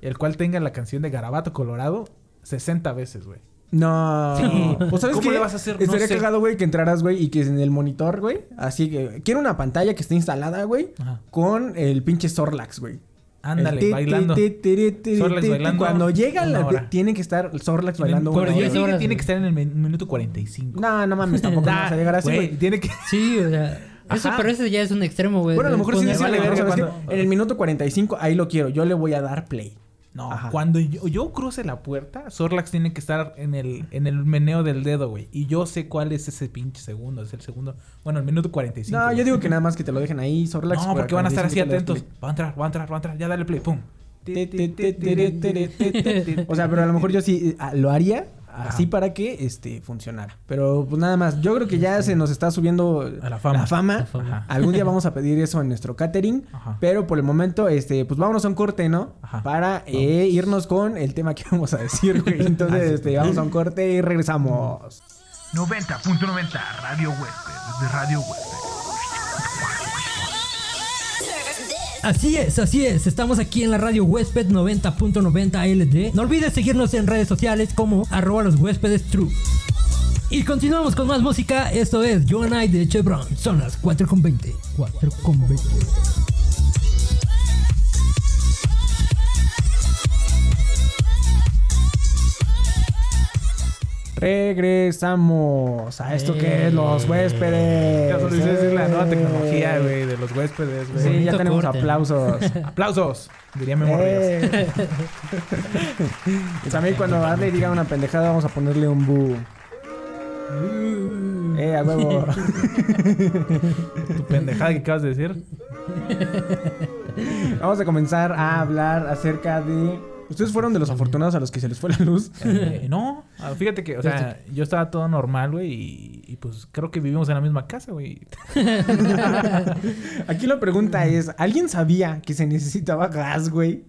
el cual tenga la canción de Garabato Colorado 60 veces, güey. No. Sí. ¿O <laughs> sabes ¿Cómo qué? le vas a hacer? No Estaría sé. cagado, güey, que entraras, güey, y que en el monitor, güey, así que quiero una pantalla que esté instalada, güey, con el pinche Sorlax, güey. Ándale, bailando. Sorlax bailando Cuando llega la tiene que estar Sorlax bailando Cuando horas, tiene que estar en el min- minuto 45. No, no mames, tampoco <laughs> vamos a llegar así, güey. Tiene que... Sí, o sea... <laughs> Eso, pero ese ya es un extremo, güey. Bueno, a lo mejor sí decirle, verga En el minuto 45, ahí lo quiero. Yo le voy a dar play. No, cuando yo, yo, cruce la puerta, Sorlax tiene que estar en el, en el meneo del dedo, güey. Y yo sé cuál es ese pinche segundo. Es el segundo. Bueno, el minuto 45. No, yo digo que nada más que te lo dejen ahí, Sorlax. No, porque van a estar así atentos. Va a entrar, va a entrar, va a entrar. Ya dale play, pum. o sea, pero a lo mejor yo sí lo haría, así para que este funcionara. Pero pues nada más, yo creo que ya se nos está subiendo A la fama. La fama. La fama. Ajá. Algún día vamos a pedir eso en nuestro catering, Ajá. pero por el momento este pues vámonos a un corte, ¿no? Ajá. Para eh, irnos con el tema que <laughs> vamos a decir, güey. Entonces, este vamos a un corte y regresamos. 90.90 Radio Huésped. Desde Radio Huésped. Así es, así es. Estamos aquí en la radio Huésped 90.90 LD. No olvides seguirnos en redes sociales como arroba los huéspedes true. Y continuamos con más música. Esto es You and I de Chevron. Son las 4.20. 4.20. Regresamos a esto que es los huéspedes. Caso Luis, esa es la nueva tecnología, güey, de los huéspedes, güey. Sí, ya tenemos corte. aplausos. <laughs> Aplausos, diría Memo Ríos. <laughs> Eh. También cuando Adley diga una pendejada vamos a ponerle un bu. Eh, a huevo. <laughs> Tu pendejada que acabas de decir. Vamos a comenzar a hablar acerca de... ¿Ustedes fueron de los afortunados a los que se les fue la luz? <laughs> Eh, no, ah, fíjate que, o sea, yo estaba todo normal, güey, y, y, pues creo que vivimos en la misma casa, güey. <laughs> Aquí la pregunta es, ¿alguien sabía que se necesitaba gas, güey?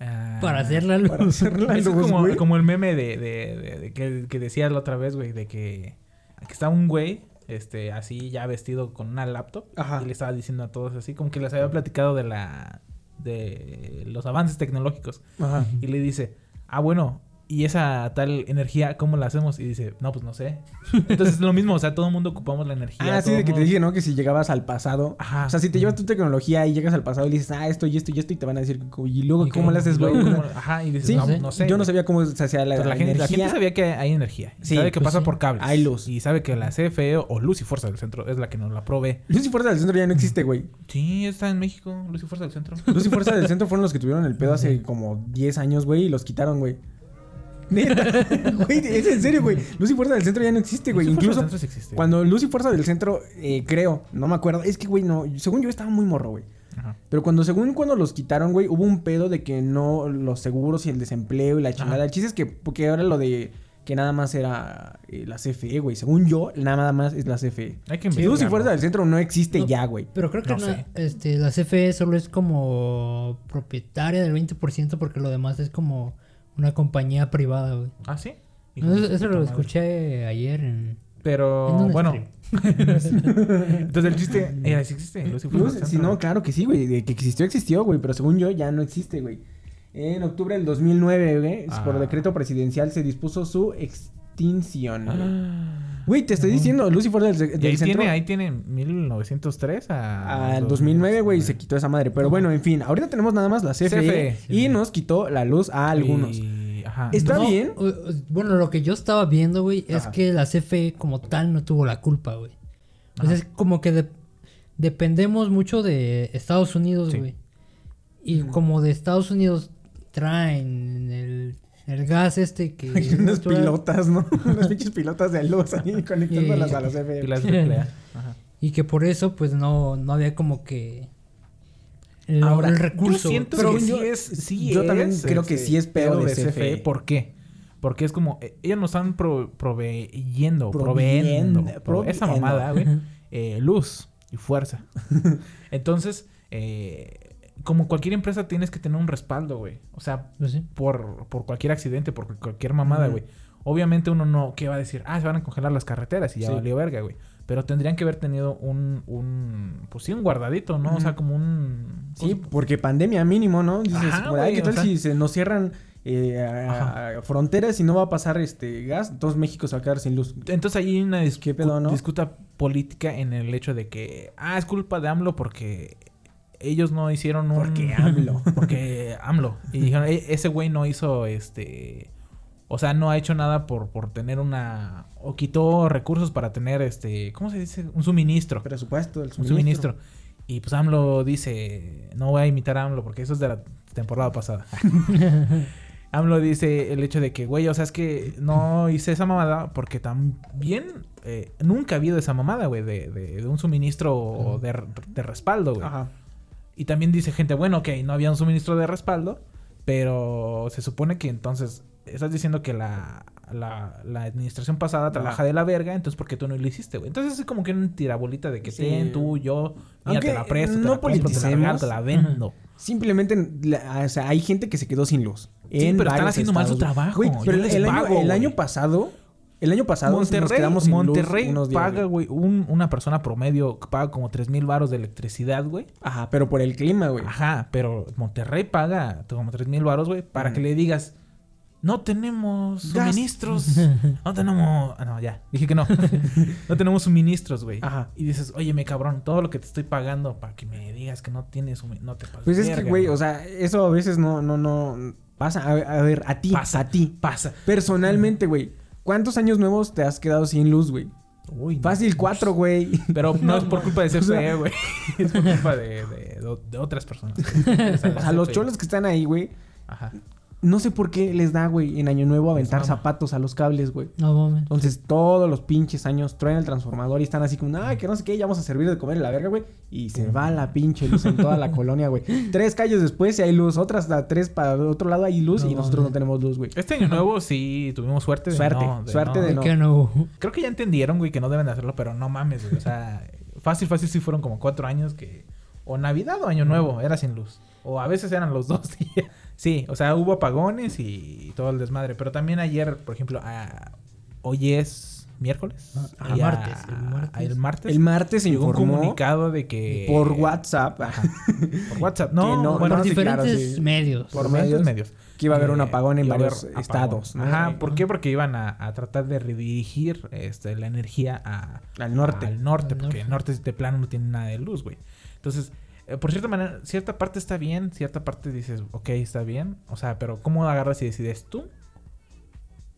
Ah, Para hacer la luz. Para hacer la Es luz, como, güey. como el meme de, de- de- de que, que decías la otra vez, güey, de que, que está un güey, este, así ya vestido con una laptop, Ajá. y le estaba diciendo a todos así, como que les había platicado de la, de los avances tecnológicos, Ajá. y le dice, ah, bueno, ¿y esa tal energía cómo la hacemos? Y dice, no, pues no sé. Entonces es lo mismo, o sea, todo el mundo ocupamos la energía. Ah, sí, de que te dije, ¿no? Que si llegabas al pasado. Ajá. O sea, si te llevas tu tecnología y llegas al pasado y dices, ah, esto y esto y esto, y te van a decir, y luego, ¿Y ¿cómo le haces, güey? Ajá, y dices, Sí, no, sí. no sé. Yo no sabía cómo se hacía la, Pero la, gente, la energía. gente sabía que hay energía. y Sí, sabe que pues pasa por cables. Hay luz. Y sabe que la CFE o Luz y Fuerza del Centro es la que nos la provee. Luz y Fuerza del Centro ya no existe, güey. Sí, está en México, Luz y Fuerza del Centro. Luz y Fuerza del Centro fueron los que tuvieron el pedo hace como 10 años, güey, y los quitaron, güey. Neta, <laughs> güey, es en serio, güey. Luz y Fuerza del Centro ya no existe, güey. Luz y Fuerza Incluso del Centro sí existe. cuando Luz y Fuerza del Centro, eh, creo, no me acuerdo. Es que, güey, no. Según yo estaba muy morro, güey. Ajá. Pero cuando, según cuando los quitaron, güey, hubo un pedo de que no los seguros y el desempleo y la chingada. Ajá. El chiste es que, porque ahora lo de que nada más era eh, la CFE, güey. Según yo, nada más es la CFE. Hay que Luz y. Fuerza del Centro no existe No, ya, güey. Pero creo que No este, la CFE solo es como propietaria del 20% porque lo demás es como una compañía privada, güey. Ah, sí. No, eso, lo escuché ayer en... Pero en bueno. <laughs> Entonces el chiste <laughs> era si existe. Del sí, no, claro que sí, güey. De que existió, existió, güey. Pero según yo, ya no existe, güey. En octubre del 2009, güey, Ah. por decreto presidencial se dispuso su extinción. <gasps> <gasps> Ah. Güey, te estoy diciendo, Fuerza del, del Y ahí Centro. tiene, ahí tiene 1903 a... Al 2009, güey, se quitó esa madre. Pero bueno, en fin, ahorita tenemos nada más la CFE, CFE. y nos quitó la luz a algunos. Y- Ajá. Está No, bien. Bueno, lo que yo estaba viendo, güey, es que la CFE como tal no tuvo la culpa, güey. O sea, es como que de- dependemos mucho de Estados Unidos, Sí. güey. Y como de Estados Unidos traen el, el gas este que... Hay unas natural, pilotas, ¿no? <laughs> unas pinches pilotas de luz ahí conectándolas Y- a la CFE. Pilas nuclear. <laughs> Ajá. Y que por eso, pues, no, no había como que... El, Ahora, el recurso. Yo siento Pero que yo- sí es. Sí yo es, también creo que este, sí es pedo de CFE. CFE. ¿Por qué? Porque es como. eh, ellos nos están pro- proveyendo, Proveyendo, proveyendo. pro- esa mamada, güey. <laughs> eh, luz y fuerza. Entonces, eh, como cualquier empresa, tienes que tener un respaldo, güey. O sea, Pues sí. por, por cualquier accidente, por cualquier mamada, güey. Obviamente uno no, ¿qué va a decir? Ah, se van a congelar las carreteras y ya Sí. valió verga, güey. Pero tendrían que haber tenido un, un, pues sí, un guardadito, ¿no? O sea, como un... Sí, pues, porque pandemia mínimo, ¿no? Dices, Ajá, por ahí, güey, ¿qué o tal sea- si se nos cierran eh, a- a fronteras y no va a pasar este gas? Entonces México se va a quedar sin luz. Entonces ahí hay una discu- ¿Qué pedo, no? disputa política en el hecho de que, ah, es culpa de AMLO porque ellos no hicieron un... Porque AMLO. <laughs> porque AMLO. Y <laughs> dijeron, "E- ese güey no hizo este... O sea, no ha hecho nada por, por tener una... O quitó recursos para tener este... ¿Cómo se dice? Un suministro. Presupuesto, el un suministro. suministro. Y pues AMLO dice, no voy a imitar a AMLO porque eso es de la temporada pasada. <laughs> AMLO dice el hecho de que, güey, o sea, es que no hice esa mamada porque también eh, nunca ha habido esa mamada, güey, de, de- de un suministro de, de respaldo, güey. Ajá. Y también dice gente, bueno, ok, no había un suministro de respaldo, pero se supone que entonces estás diciendo que la, la, la administración pasada trabaja de la verga, entonces ¿por qué tú no lo hiciste, güey? Entonces es como que una tirabolita de que Sí. ten, tú, yo, mira, Aunque te la presto, te no compro, te la regalo, te la vendo. Simplemente, la- o sea, hay gente que se quedó sin luz. Sí, pero están haciendo mal su trabajo. Güey, pero el, año, pago, el año güey. pasado, el año pasado nos Monterrey, quedamos sin luz Monterrey unos días, paga, güey, un- una persona promedio paga como 3 mil baros de electricidad, güey. Ajá, pero por el clima, güey. Ajá, pero Monterrey paga como 3 mil baros, güey, para que le digas, no tenemos suministros. <laughs> no tenemos... Ah, no, ya, dije que no. <laughs> no tenemos suministros, güey. Ajá. Y dices, oye, me cabrón, todo lo que te estoy pagando para que me digas que no tienes sumi- no te pases Pues es que, güey, o sea, eso a veces no, no, no pasa. A ver, a ti, Pasa. a ti. Pasa. Personalmente, güey. ¿Cuántos años nuevos te has quedado sin luz, güey? Uy, no. Fácil cuatro, güey. Pero <laughs> no es por culpa de CFE, güey. <laughs> Es por culpa de, de, de- de otras personas. <laughs> O sea, los cholos que están ahí, güey. Ajá. No sé por qué les da, güey, en Año Nuevo aventar zapatos a los cables, güey. No mames. Entonces, todos los pinches años traen el transformador y están así como, ay, que no sé qué, ya vamos a servir de comer en la verga, güey. Y se va la pinche luz en toda la <laughs> colonia, güey. Tres calles después y hay luz, otras a tres para el otro lado hay luz No y nosotros no tenemos luz, güey. Este año nuevo sí tuvimos suerte de Suerte, no, suerte de ¿Por no. qué no? <laughs> Creo que ya entendieron, güey, que no deben de hacerlo, pero no mames, güey. O sea, fácil, fácil sí fueron como cuatro años que... O Navidad o Año Nuevo, era sin luz. O a veces eran los dos <laughs> días. Sí, o sea, hubo apagones y todo el desmadre. Pero también ayer, por ejemplo, ah, hoy es miércoles. Ah, Y a- martes, el martes. El martes. El martes se llegó un comunicado de que... por WhatsApp Por WhatsApp. <laughs> No, bueno, por diferentes claro, sí. medios. por por medios medios, que iba a haber un que apagón en iba a haber varios apagón. estados, ¿no? Ajá, ¿por qué? Porque iban a, a tratar de redirigir este, la energía a, Al norte. Al norte, Al porque norte. el norte de plano no tiene nada de luz, güey. Entonces, eh, por cierta manera, cierta parte está bien, cierta parte dices, ok, está bien. O sea, pero ¿cómo agarras y decides tú?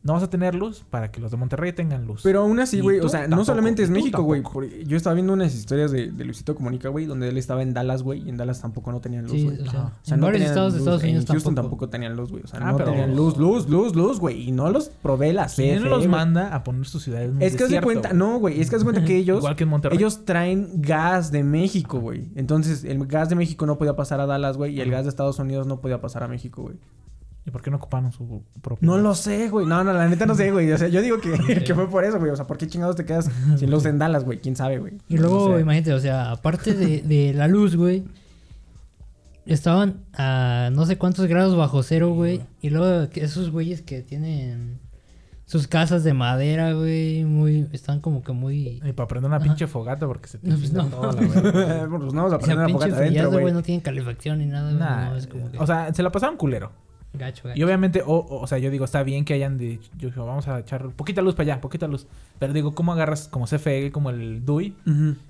No vas a tener luz para que los de Monterrey tengan luz. Pero aún así, güey, o sea, no solamente es México, güey. Yo estaba viendo unas historias de, de Luisito Comunica, güey, donde él estaba en Dallas, güey, y en Dallas tampoco no tenían luz, Sí, güey. o sea, Ajá. O sea, en no varios estados de Estados Unidos En Houston tampoco. tampoco tenían luz, güey. O sea, Ah, no pero- tenían luz, luz, luz, luz, güey. Y no los provee la ¿Quién CFE, los güey. manda a poner sus ciudades en Es que haz de desierto, cuenta, no, güey, es que haz de cuenta que <laughs> ellos, Igual que en Monterrey. ellos traen gas de México, güey. Entonces, el gas de México no podía pasar a Dallas, güey, y el gas de Estados Unidos no podía pasar a México, güey. ¿Y por qué no ocuparon su propio? No lo sé, güey. No, no, la neta no sé, güey. O sea, yo digo que, <laughs> <laughs> que fue por eso, güey. O sea, ¿por qué chingados te quedas <laughs> sin luz en Dallas, güey? ¿Quién sabe, güey? Y luego, No sé. imagínate, o sea, aparte de, de la luz, güey, estaban a no sé cuántos grados bajo cero, güey. Y luego esos güeyes que tienen sus casas de madera, güey, muy, están como que muy... Y para prender una pinche fogata porque se te No, pues no. toda la verga. pues no vamos a O sea, poner una fogata adentro, güey, güey. no tienen calefacción ni nada, güey. Nah, no, es como que O sea, se la pasaron culero. Gacho, gacho. Y obviamente, o, o- o sea, yo digo, está bien que hayan dicho, yo digo, vamos a echar poquita luz para allá, poquita luz. Pero digo, ¿cómo agarras como CFE, como el DUI,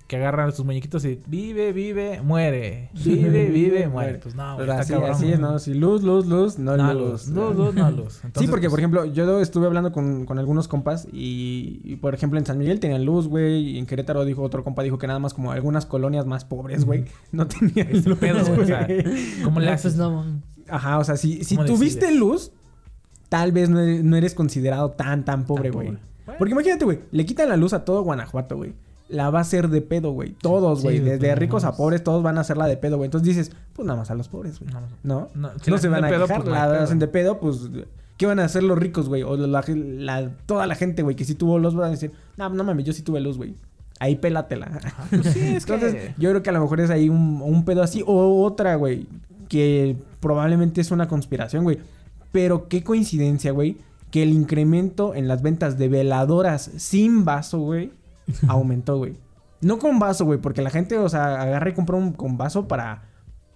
que agarra sus muñequitos y vive, vive, muere, vive, <laughs> vive, muere? Pues no, güey, así, cabrón, así. ¿no? Sí, luz, luz, luz, no, No luz. luz, luz, luz, no luz. <laughs> sí, porque, por ejemplo, yo estuve hablando con, con algunos compas y, y, por ejemplo, en San Miguel tenían luz, güey. Y en Querétaro dijo otro compa, dijo que nada más como algunas colonias más pobres, güey, no tenían luz, pedo, güey, o sea, ¿Cómo le haces? pues no. Ajá, o sea, si, si ¿Cómo tuviste decides? luz, tal vez no eres, no eres considerado tan, tan pobre, güey. Bueno. Porque imagínate, güey, le quitan la luz a todo Guanajuato, güey. La va a hacer de pedo, güey. Todos, Sí, güey. güey, desde ricos no a pobres, todos van a hacerla de pedo, güey. Entonces dices, pues nada más a los pobres, güey. No, ¿No? no, No, si la se van a pedo, quejar. pues, no la hacen de pedo, pues... ¿Qué van a hacer los ricos, güey? O la, la- toda la gente, güey, que sí tuvo luz, van a decir, no, no mames, yo sí tuve luz, güey. Ahí pélatela. Pues sí, es <laughs> que... Entonces, yo creo que a lo mejor es ahí un, un pedo así. O otra, güey. Que probablemente es una conspiración, güey. Pero qué coincidencia, güey. Que el incremento en las ventas de veladoras sin vaso, güey, <laughs> aumentó, güey. No con vaso, güey. Porque la gente, o sea, agarra y compra un con vaso para,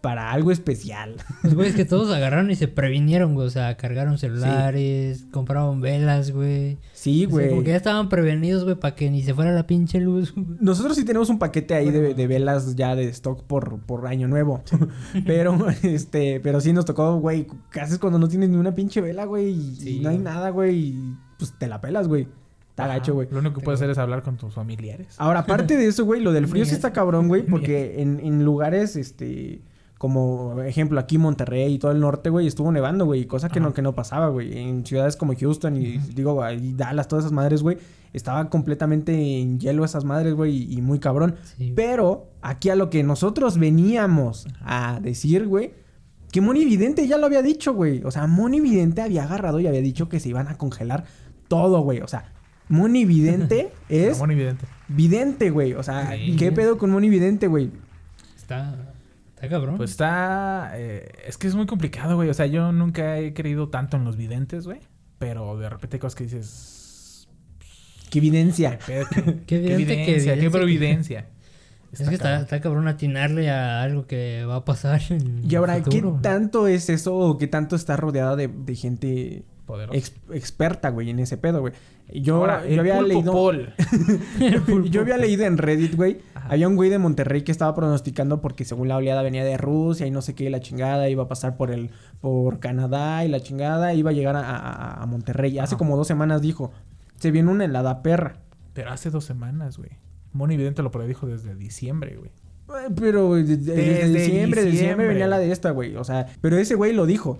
para algo especial. <laughs> Los güeyes que todos agarraron y se previnieron, güey. O sea, cargaron celulares, compraron velas, güey. Sí, O sea, como güey. que ya estaban prevenidos, güey, para que ni se fuera la pinche luz. güey. Nosotros sí tenemos un paquete ahí de, de velas ya de stock por, por año nuevo. <laughs> pero, este, pero sí nos tocó, güey. ¿Qué haces cuando no tienes ni una pinche vela, güey? Y, Sí, y no hay güey. nada, güey. y, Pues te la pelas, güey. Está gacho, güey. Lo único que puedes hacer es hablar con tus familiares. Ahora, aparte de eso, güey, lo del frío sí está cabrón, güey. Porque en, en lugares, este... Como ejemplo, aquí Monterrey y todo el norte, güey, estuvo nevando, güey. Cosa que no, que no pasaba, güey. En ciudades como Houston y, digo, ahí Dallas, todas esas madres, güey. Estaba completamente en hielo esas madres, güey. Y, muy cabrón. Sí. Pero aquí a lo que nosotros veníamos a decir, güey, que Moni Vidente ya lo había dicho, güey. O sea, Moni Vidente había agarrado y había dicho que se iban a congelar todo, güey. O sea, Moni Vidente <laughs> es Muy evidente. vidente, güey. O sea, Sí. ¿qué pedo con Moni Vidente, güey? Está, está cabrón. Pues está. eh, es que es muy complicado, güey. O sea, yo nunca he creído tanto en los videntes, güey. Pero de repente hay cosas que dices. Qué evidencia. "Pedo, <laughs> ¿Qué, Qué qué evidente, qué evidencia? ¿Qué evidencia". providencia? <laughs> es que está, está cabrón atinarle a algo que va a pasar. en Y ahora, ¿qué tanto es eso o qué tanto está rodeada de, de gente. Ex- experta, güey, en ese pedo, güey? Yo, Ahora, yo el había leído... Paul. <laughs> <laughs> yo había leído en Reddit, güey. Había un güey de Monterrey que estaba pronosticando porque según la oleada venía de Rusia y no sé qué, la chingada, iba a pasar por el, por Canadá y la chingada, iba a llegar a, a- a Monterrey. Hace Ajá. como dos semanas dijo, se viene una helada perra. Pero hace dos semanas, güey. Moni Vidente lo predijo desde diciembre, güey. Eh, Pero desde, desde diciembre, diciembre diciembre. venía la de esta, güey. O sea, pero ese güey lo dijo.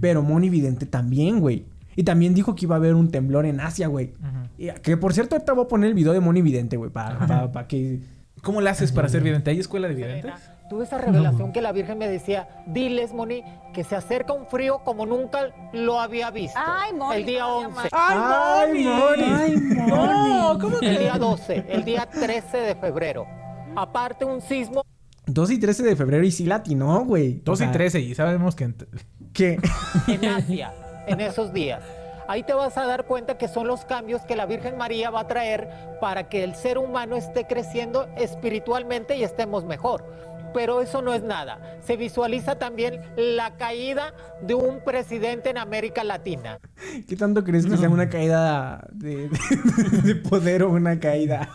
Pero Moni Vidente también, güey. Y también dijo que iba a haber un temblor en Asia, güey. Y Que por cierto, ahorita voy a poner el video de Moni Vidente, güey, para que... ¿Cómo le haces para ser vidente? ¿Hay escuela de videntes? Tuve esa revelación que la Virgen me decía, diles, Moni, que se acerca un frío como nunca lo había visto. Ay, Moni, El día no, 11. ¡Ay, Moni! No, ¿cómo El día 12, el día 13 de febrero. Aparte un sismo 2 y 13 de febrero y sí latinó, güey. 2 O sea, y 13 y sabemos que... ¿Qué? en <laughs> Asia en esos días. Ahí te vas a dar cuenta que son los cambios que la Virgen María va a traer para que el ser humano esté creciendo espiritualmente y estemos mejor. Pero eso no es nada. Se visualiza también la caída de un presidente en América Latina. ¿Qué tanto crees que sea una caída de, de- de poder o una caída?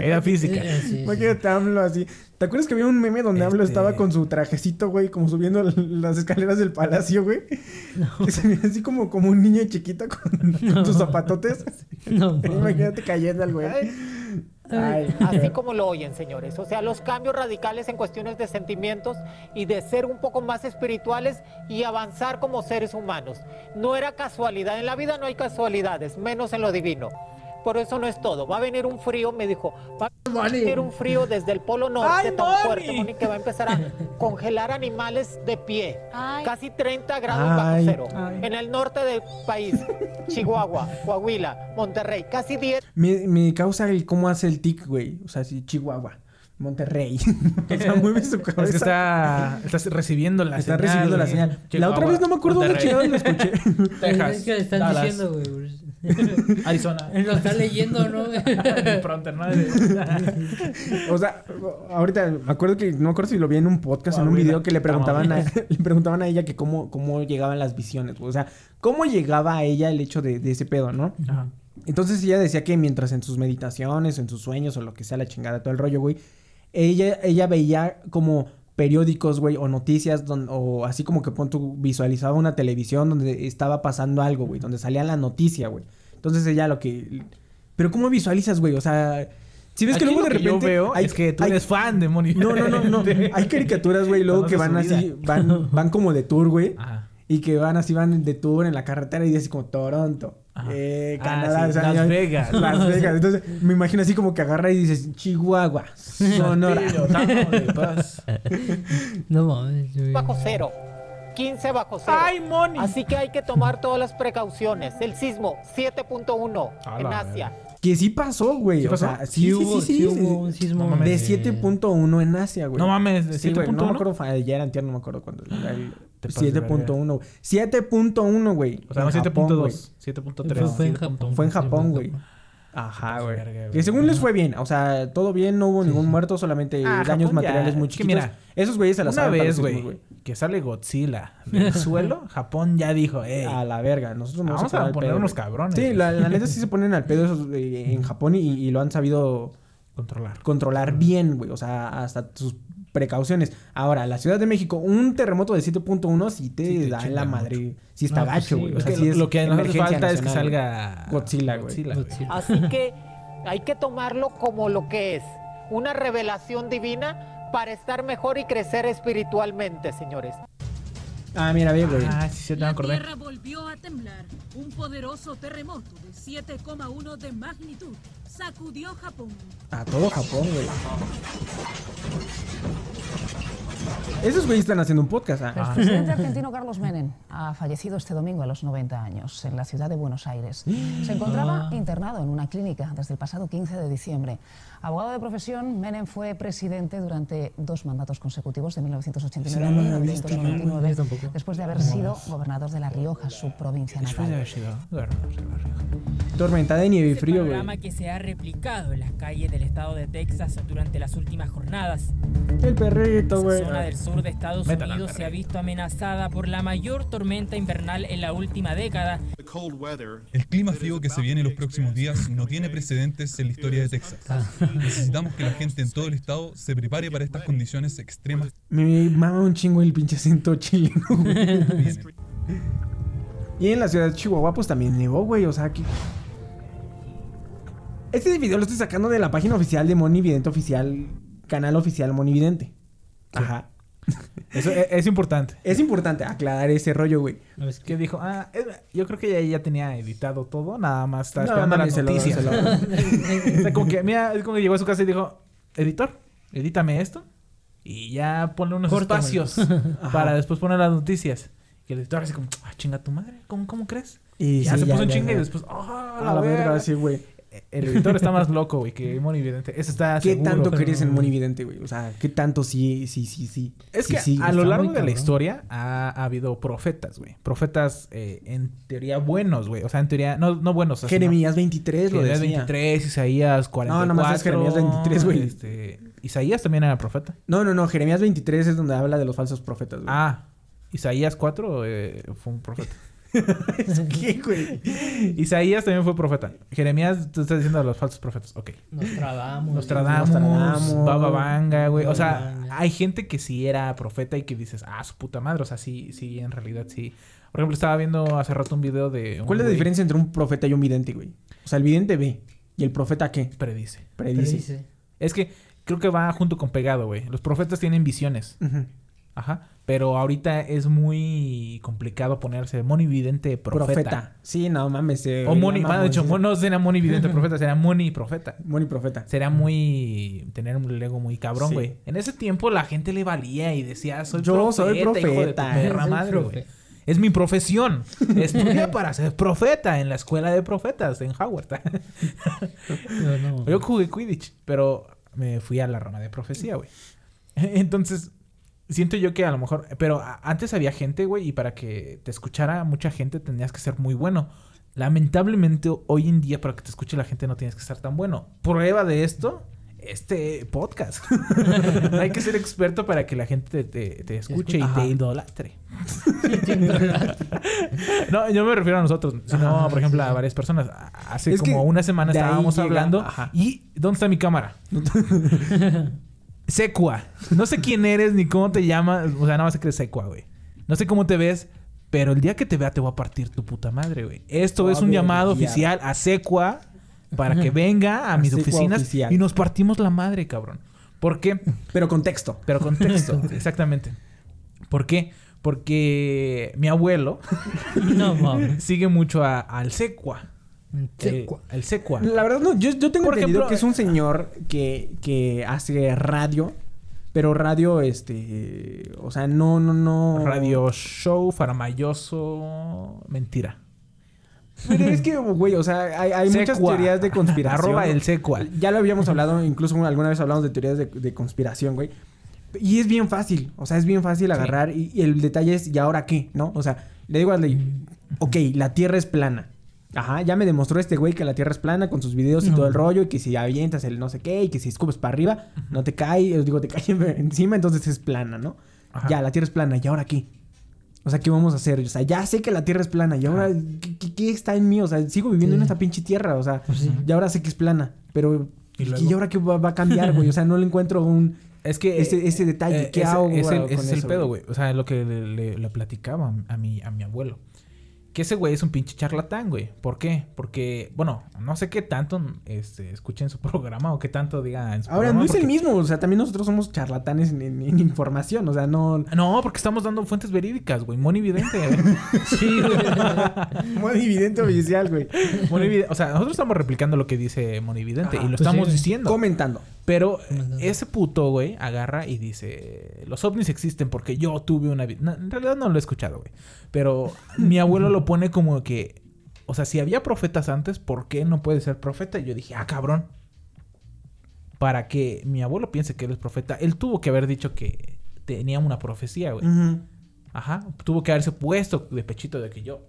Era física. Sí, sí. AMLO así. ¿Te acuerdas que había un meme donde AMLO Este- estaba con su trajecito, güey, como subiendo <laughs> las escaleras del palacio, güey? <laughs> Que se veía así como, como un niño chiquito con, <laughs> con sus zapatotes. No. Imagínate cayendo al güey. Ay. Así como lo oyen, señores. O sea, los cambios radicales en cuestiones de sentimientos y de ser un poco más espirituales y avanzar como seres humanos. No era casualidad. En la vida no hay casualidades, menos en lo divino. Por eso no es todo. Va a venir un frío, me dijo. Va a venir un frío desde el polo norte ¡Ay, tan mami! fuerte, Moni, que va a empezar a congelar animales de pie. Ay. Casi 30 grados Ay, bajo cero. ay. En el norte del país, Chihuahua, Coahuila, Monterrey, casi 10 Me, me causa el cómo hace el tic, güey. O sea, sí, Chihuahua, Monterrey. <laughs> o sea, mueve su cabeza. <laughs> Es que está, recibiendo la Está señal. recibiendo la señal. la otra vez no me acuerdo dónde Monterrey, chingados lo escuché. <laughs> Texas, Es que están Dallas, diciendo, güey. <laughs> Arizona. Lo está leyendo, ¿no? <laughs> Pronto, ¿no? o sea, ahorita me acuerdo que no me acuerdo si lo vi en un podcast o en un video que le preguntaban a, <laughs> le preguntaban a ella que cómo, cómo llegaban las visiones. O sea, cómo llegaba a ella el hecho de, de ese pedo, ¿no? Ajá. Entonces ella decía que mientras en sus meditaciones, en sus sueños o lo que sea, la chingada, todo el rollo, güey, ella, ella veía como periódicos, güey, o noticias, don- o así como que pon tú, visualizaba una televisión donde estaba pasando algo, güey, donde salía la noticia, güey. Entonces ella lo que... Pero ¿cómo visualizas, güey? O sea... Si ves que luego de repente... yo veo hay- es que tú hay- eres fan de Moni. No, no, no, no. <laughs> Hay caricaturas, güey, luego que van así, van, van como de tour, güey. Ajá. Y que van así, van de tour en la carretera y dice como Toronto, eh, Ah, Canadá, sí, o sea, Las Vegas. <laughs> Las Vegas. Entonces, me imagino así como que agarra y dices Chihuahua, Sonora. <laughs> <laughs> No mames, bajo cero. 15 bajo cero. ¡Ay, Moni! Así que hay que tomar todas las precauciones. El sismo 7.1 A en Asia. Que sí pasó, güey. ¿Sí o pasó? sea, sí, Sí, sí, hubo, sí, sí sí, hubo un sismo. No mames. De 7.1 en Asia, güey. No mames, ¿de Sí, güey, no me 7.1? acuerdo, fue ayer antier, no me acuerdo cuándo. era el Te pasas de 7.1, güey. 7.1, güey. O sea, no En Japón, güey. 7.2, Fue, 7.3. fue en Japón. Fue en sí, Japón, güey. Ajá, güey. Que según les fue bien. O sea, todo bien, no hubo ningún muerto, solamente Ah, daños Japón ya- materiales muy es que chiquitos. mira, Esos güeyes se las Una vez, güey, que sale Godzilla del <laughs> suelo, Japón ya dijo, ey, A la verga. Nosotros no vamos a poner unos cabrones. Sí, la, la neta <laughs> sí se ponen al pedo esos, eh, en Japón y, y lo han sabido Controlar. controlar bien, güey. O sea, hasta sus precauciones. Ahora, la Ciudad de México, un terremoto de 7.1 sí te Sí te da la mucho. madre. Sí está No, pues gacho, güey. o sea, que sí lo, es lo que nos hace falta es que salga Godzilla, güey. Godzilla, güey. Godzilla. Así que hay que tomarlo como lo que es. Una revelación divina para estar mejor y crecer espiritualmente, señores. Ah, mira, güey. Ah, sí, sí, te La acordé. Tierra volvió a temblar. Un poderoso terremoto de 7,1 de magnitud sacudió Japón. A todo Japón, güey. Esos güeyes están haciendo un podcast. ah. El presidente argentino Carlos Menem ha fallecido este domingo a los 90 años en la ciudad de Buenos Aires. Se encontraba internado en una clínica desde el pasado 15 de diciembre. Abogado de profesión, Menem fue presidente durante dos mandatos consecutivos de 1989 a Sí, no lo he visto, 1999, yo tampoco. después de haber sido gobernador de La Rioja, su provincia Después de natal. haber sido gobernador de la Rioja. Tormenta de nieve y frío, güey. programa que se ha replicado en las calles del estado de Texas durante las últimas jornadas. El perrito, güey. zona del sur de Estados Unidos se ha visto amenazada por la mayor tormenta invernal en la última década. El clima frío que se viene en los próximos días no tiene precedentes en la historia de Texas. Necesitamos que la gente en todo el estado se prepare para estas condiciones extremas Me mama un chingo el pinche acento chileno. Y en la ciudad de Chihuahua, pues también nevó, güey. O sea, aquí. Este video lo estoy sacando de la página oficial de Moni Vidente Oficial, canal oficial Moni Vidente. Ajá. Eso es, es importante. Es importante aclarar ese rollo, güey. Es que dijo, ah, es- yo creo que ella ya tenía editado todo, nada más No, esperando mames, las se lo- noticias. se lo- <laughs> O sea, como que, mira, es como que llegó a su casa y dijo, editor, edítame esto y ya ponle unos espacios <laughs> para después poner las noticias. Y el editor así como, ah, chinga tu madre, ¿cómo, cómo crees? Y ya sí, se ya, puso un ya, chinga y ya. después, ah, A la verga, sí, güey. El editor está más loco, güey, que Moni Vidente. Ese está ¿Qué seguro. tanto crees en Moni Vidente, güey? O sea, ¿qué tanto sí, sí, sí, sí? Es Sí, que sí, a lo largo de la historia ha, ha habido profetas, güey. Profetas eh, en teoría buenos, güey. O sea, en teoría, no, no buenos. Jeremías 23 lo Jeremías decía. 23, Isaías 44. No, nomás es Jeremías 23, güey. Este, Isaías también era profeta. No, no, no. Jeremías 23 es donde habla de los falsos profetas, güey. Ah, Isaías 4 eh, fue un profeta. <laughs> <laughs> ¿Qué, güey? Isaías también fue profeta. Jeremías, tú estás diciendo de los falsos profetas. Ok. Nostradamus. Nostradamus, Nostradamus. Baba Vanga, güey. O sea, hay gente que sí era profeta y que dices, ah, su puta madre. O sea, sí, sí, en realidad sí. Por ejemplo, estaba viendo hace rato un video de. un ¿Cuál es la diferencia entre un profeta y un vidente, güey? O sea, el vidente ve. ¿Y el profeta qué? Predice. Predice. Dice. Es que creo que va junto con pegado, güey. Los profetas tienen visiones. Ajá. Pero ahorita es muy complicado ponerse monividente profeta. Profeta. Sí, no mames. eh, O moni, bueno, de hecho, no será monividente <laughs> profeta, será moni profeta. Moni profeta. Será muy. tener un ego muy cabrón, Sí. güey. En ese tiempo la gente le valía y decía, soy Yo profeta. soy hijo de tu profeta. perra Soy madre, güey. Es mi profesión. <laughs> Estudia para ser profeta en la escuela de profetas en Howard. <laughs> No, no. Yo jugué Quidditch, pero me fui a la rama de profecía, güey. Entonces, siento yo que a lo mejor... Pero antes había gente, güey, y para que te escuchara mucha gente tenías que ser muy bueno. Lamentablemente, hoy en día, para que te escuche la gente no tienes que ser tan bueno. Prueba de esto, este podcast. <laughs> Hay que ser experto para que la gente te, te- te escuche y Ajá. te idolatre. <laughs> No, yo me refiero a nosotros, sino, Ajá, por ejemplo, sí, a varias personas. Hace Es como una semana estábamos hablando ajá. y ¿dónde está mi cámara? <laughs> Secua. No sé quién eres ni cómo te llamas. O sea, nada más sé que eres Secua, güey. No sé cómo te ves, pero el día que te vea te voy a partir tu puta madre, güey. Esto es un llamado oficial a Secua para que <laughs> venga a, mis Secua oficinas oficial. y nos partimos la madre, cabrón. ¿Por qué? Pero contexto. Pero contexto, <laughs> exactamente. ¿Por qué? Porque mi abuelo No <laughs> sigue mucho a- al Secua. Secua. El, el Secua. La verdad, no. Yo, yo tengo Por entendido ejemplo, que es un señor que, que hace radio. Pero radio, este... O sea, no, no, no... Radio show, faramayoso, mentira. Pero es que, güey, o sea, hay, hay muchas teorías de conspiración. Arroba el Secua. Ya lo habíamos hablado, incluso alguna vez hablamos de teorías de, de conspiración, güey. Y es bien fácil, o sea, es bien fácil agarrar y, y el detalle es, ¿y ahora qué? ¿No? O sea, le digo a Ley, ok, la Tierra es plana. Ajá, ya me demostró este güey que la Tierra es plana con sus videos y No. todo el rollo, y que si avientas el no sé qué, y que si escupes para arriba, no te cae, os digo, te cae <laughs> encima, entonces es plana, ¿no? Ajá. Ya, la Tierra es plana, ¿y ahora qué? O sea, ¿qué vamos a hacer? O sea, ya sé que la Tierra es plana, ¿y ahora qué, qué- qué está en mí? O sea, sigo viviendo en esta pinche Tierra, o sea, Pues sí. y ahora sé que es plana, pero ¿Y ahora qué va, va a cambiar, güey? O sea, no le encuentro un... Es que Ese- ese detalle, ¿qué ese- hago ese- con ese es el eso, pedo, güey? O sea, lo que le, le- le platicaba a mi, a mi abuelo. Que ese güey es un pinche charlatán, güey. ¿Por qué? Porque, bueno, no sé qué tanto este, escuchen su <laughs> programa o qué tanto diga en su Ahora, programa. no es el mismo, o sea, también nosotros somos charlatanes en, en- en información, o sea, no... No, porque estamos dando fuentes verídicas, güey. Moni Vidente. <laughs> Sí, güey. Muy evidente oficial, güey. O sea, nosotros estamos replicando lo que dice Moni Vidente Ajá, y lo pues estamos sí. diciendo. Comentando. Pero ese puto, güey, agarra y dice, los ovnis existen porque yo tuve una vida. No, en realidad no lo he escuchado, güey. Pero mi abuelo lo pone como que, o sea, si había profetas antes, ¿por qué no puede ser profeta? Y yo dije, ah, cabrón. Para que mi abuelo piense que él es profeta, él tuvo que haber dicho que tenía una profecía, güey. Ajá. Tuvo que haberse puesto de pechito de que yo,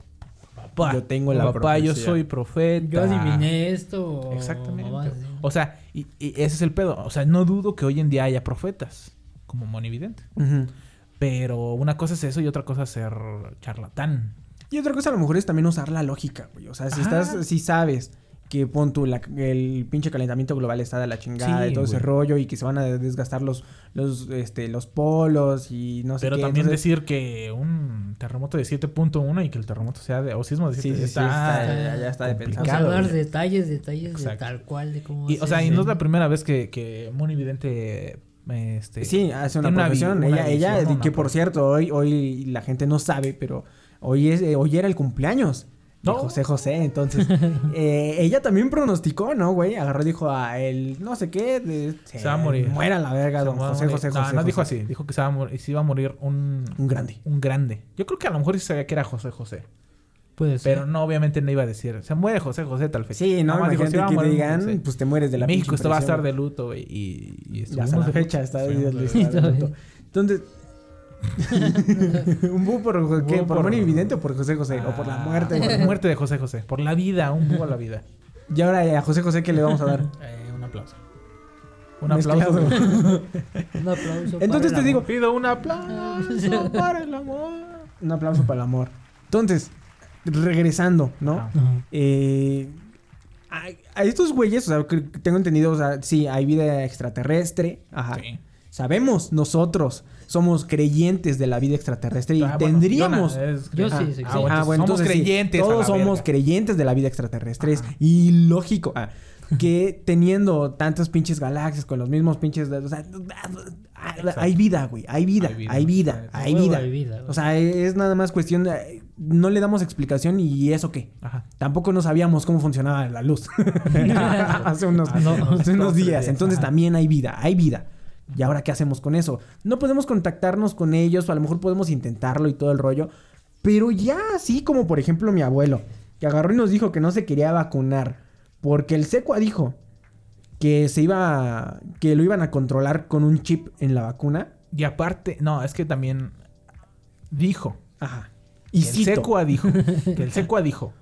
papá, Yo tengo la papá, yo soy profeta. Yo adiviné esto. Exactamente. O sea, y, y ese es el pedo. O sea, no dudo que hoy en día haya profetas, como monividente. Ujú. Pero una cosa es eso y otra cosa es ser charlatán. Y otra cosa a lo mejor es también usar la lógica, güey. O sea, si Ajá. estás, si sabes que pon tú, la- el pinche calentamiento global está de la chingada Sí, y todo ese rollo y que se van a desgastar los, los, este, los polos y no sé Pero qué. también entonces- decir que un terremoto de 7.1 y que el terremoto sea de... o sismo de Sí, 7 sí, sí, está, está- ya- ya está de O pensado. sea, complicado, dar güey. detalles, detalles de tal cual de cómo Y, se o sea, y no es la primera vez que, que Monividente... Este, Sí, hace una profesión. una ella, ella que por cierto, hoy, hoy la gente no sabe, pero hoy es, eh, hoy era el cumpleaños. No. José José, entonces <laughs> eh, ella también pronosticó, ¿no, güey? Agarró y dijo a el no sé qué, de, Se va a morir. Muera la verga, Se don José, morir. José, No, José. no dijo José. así. Dijo que se, va a morir, se iba a morir un... Un grande. Un grande. Yo creo que a lo mejor sí sabía que era José José. Puede ser. Pero no, obviamente no iba a decir, se muere José José tal fecha. Sí, no, dijo, imagínate "Se va a que morir digan, José". pues te mueres de la México esto va a estar de luto, güey. Y, y Ya hasta la fecha está, de luto. Entonces, <laughs> ¿un búho por qué? ¿Por por- Moni Vidente o por José José? ¿O por la Ah, muerte? Por la muerte de José José. Por la vida, un búho a la vida. Y ahora eh, a José José, ¿qué le vamos a dar? <laughs> Eh, un aplauso. Un Mezclado. aplauso. Un aplauso. para Entonces el te digo, amor. Pido un aplauso <laughs> para el amor. Un aplauso para el amor. Entonces, regresando, ¿no? Ajá. Eh, a, a estos güeyes, o sea, que tengo entendido, o sea, sí, hay vida extraterrestre. Ajá. Sí. Sabemos, nosotros somos creyentes de la vida extraterrestre y Ah, bueno, tendríamos... Es- Yo Ah, sí, sí, ah, sí. bueno, Ah, bueno, somos entonces sí, creyentes. todos somos verga. creyentes de la vida extraterrestre. Es Ajá. ilógico ah, que teniendo tantas pinches galaxias con los mismos pinches. O sea, hay vida, güey. Hay vida, Hay vida. hay vida, Hay. O sea, es nada más cuestión de. No le damos explicación y eso qué. Ajá. Tampoco no sabíamos cómo funcionaba la luz. <laughs> <laughs> hace unos, Ah, no. hace unos Dos, tres días. días. Entonces Ajá. también hay vida, hay vida. ¿Y ahora qué hacemos con eso? No podemos contactarnos con ellos, o a lo mejor podemos intentarlo y todo el rollo. Pero ya así como por ejemplo mi abuelo, que agarró y nos dijo que no se quería vacunar. Porque el secua dijo que se iba. que lo iban a controlar con un chip en la vacuna. Y aparte, no, es que también dijo. Ajá. Y el. Secua dijo. Que el <laughs> Secua dijo.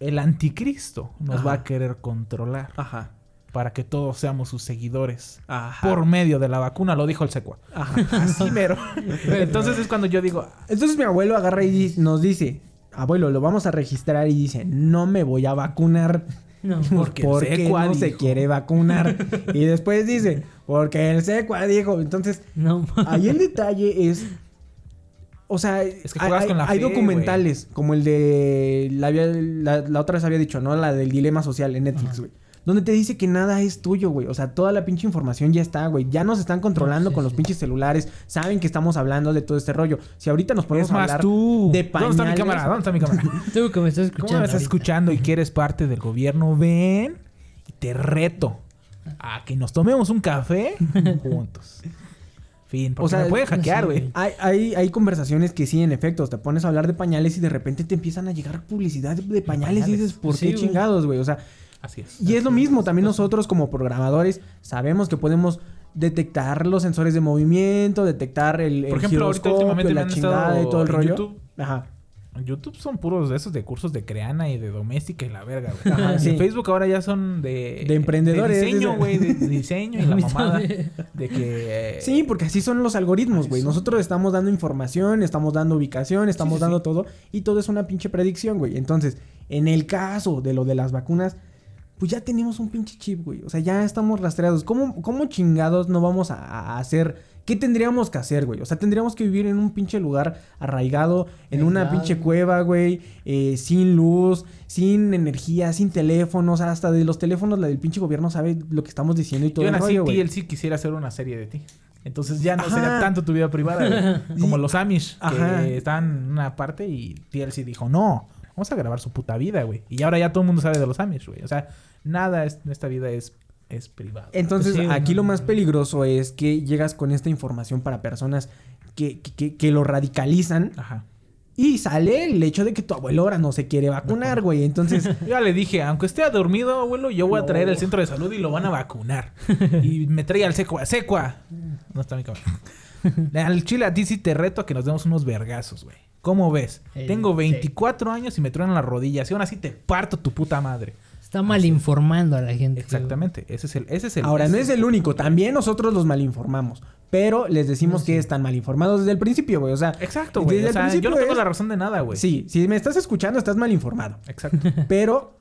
El anticristo nos Ajá. va a querer controlar Ajá. Para que todos seamos sus seguidores. Ajá. Por medio de la vacuna, lo dijo el Secua. Ajá. <laughs> Así mero. <laughs> Entonces es cuando yo digo, Entonces mi abuelo agarra y nos dice, abuelo, lo vamos a registrar y dice, no me voy a vacunar. <laughs> No, Porque el porque secua no se quiere vacunar. y después dice, porque el secua dijo. Entonces, no. ahí el detalle es... O sea, Es que hay, juegas con la hay fe, documentales, como el de... La, la, la otra vez había dicho, ¿no? La del dilema social en Netflix, güey. Donde te dice que nada es tuyo, güey. O sea, toda la pinche información ya está, güey. Ya nos están controlando Sí, con los sí. pinches celulares. Saben que estamos hablando de todo este rollo. Si ahorita nos ponemos es a hablar tú. de ¿Dónde está mi pañales- cámara? ¿Dónde está mi cámara? <laughs> Tú que me estás ¿Cómo escuchando. me estás escuchando y que eres parte del gobierno? Ven y te reto a que nos tomemos un café <laughs> juntos. Fin, porque O sea, me pueden hackear, güey. Hay, hay, hay conversaciones que sí, en efecto, te pones a hablar de pañales y de repente te empiezan a llegar publicidad de pañales, y pañales. dices, ¿por Sí, qué chingados, güey? O sea, Así es. y es lo mismo, también nosotros como programadores sabemos que podemos detectar los sensores de movimiento, detectar el, Por el ejemplo, ahorita últimamente me la han chingada estado y todo el rollo. YouTube. Ajá. YouTube son puros de esos de cursos de creana y de doméstica y la verga, güey. Ajá, En sí. Facebook ahora ya son de... De emprendedores, De diseño, güey. De, de diseño y la <laughs> mamada. De que... eh, Sí, porque así son los algoritmos, güey. Nosotros estamos dando información, estamos dando ubicación, estamos sí, dando sí. todo y todo es una pinche predicción, güey. Entonces, en el caso de lo de las vacunas, pues ya tenemos un pinche chip, güey. O sea, ya estamos rastreados. ¿Cómo, cómo chingados no vamos a, a hacer? ¿Qué tendríamos que hacer, güey? O sea, tendríamos que vivir en un pinche lugar arraigado, en una pinche cueva, güey, eh, sin luz, sin energía, sin teléfonos, hasta de los teléfonos, la del pinche gobierno sabe lo que estamos diciendo y todo Yo el rollo, güey. TLC quisiera hacer una serie de ti. Entonces ya no Ajá. sería tanto tu vida privada, güey. <laughs> Como los Amish, Ajá. que están en una parte y TLC dijo, no, vamos a grabar su puta vida, güey. Y ahora ya todo el mundo sabe de los Amish, güey. O sea, nada es- en esta vida es es privado. Entonces, Pues sí, aquí no, lo más peligroso es que llegas con esta información para personas que, que- que- que lo radicalizan Ajá. y sale el hecho de que tu abuelo ahora no se quiere vacunar, güey. Entonces, Yo <laughs> ya le dije, aunque esté dormido, abuelo, yo voy a traer el centro de salud y lo van a vacunar. <laughs> y me trae al secua. ¡Secua! No está mi cámara. <laughs> Al chile, a ti sí te reto a que nos demos unos vergazos, güey. ¿Cómo ves? Tengo 24 años y me truenan las rodillas. Y aún así te parto tu puta madre. Está mal informando a la gente. Exactamente. Ese es el... Ese es el ahora no es el único. También nosotros los malinformamos. Pero les decimos que están mal informados desde el principio, güey. O sea, Exacto, güey. desde O el sea, yo principio no tengo es- la razón de nada, güey. Sí, si me estás escuchando, estás mal informado. Exacto. Pero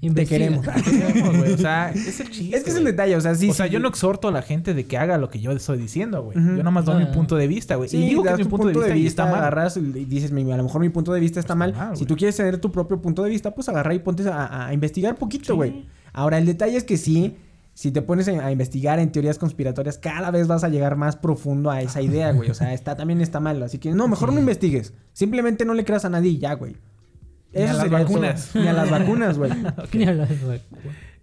te queremos. <laughs> Queremos, güey. O sea, es el chiste. Es que es el detalle, o sea, sí. o sea, sí, yo no exhorto a la gente de que haga lo que yo estoy diciendo, güey. Yo nada más doy Ah. mi punto de vista, güey. Sí, y digo que mi tu punto, de vista, y está mal. agarras y dices, "Mi- a lo mejor mi punto de vista está, mal. mal, si tú quieres tener tu propio punto de vista, pues agarra y ponte a, a investigar poquito, güey. Ahora, el detalle es que sí, si te pones a a investigar en teorías conspiratorias, cada vez vas a llegar más profundo a esa idea, güey. O sea, está, también está mal. Así que no, mejor no investigues. Simplemente no le creas a nadie y ya, güey. Ni a las vacunas. Ni a las vacunas, güey. <laughs> Ni a las vacunas.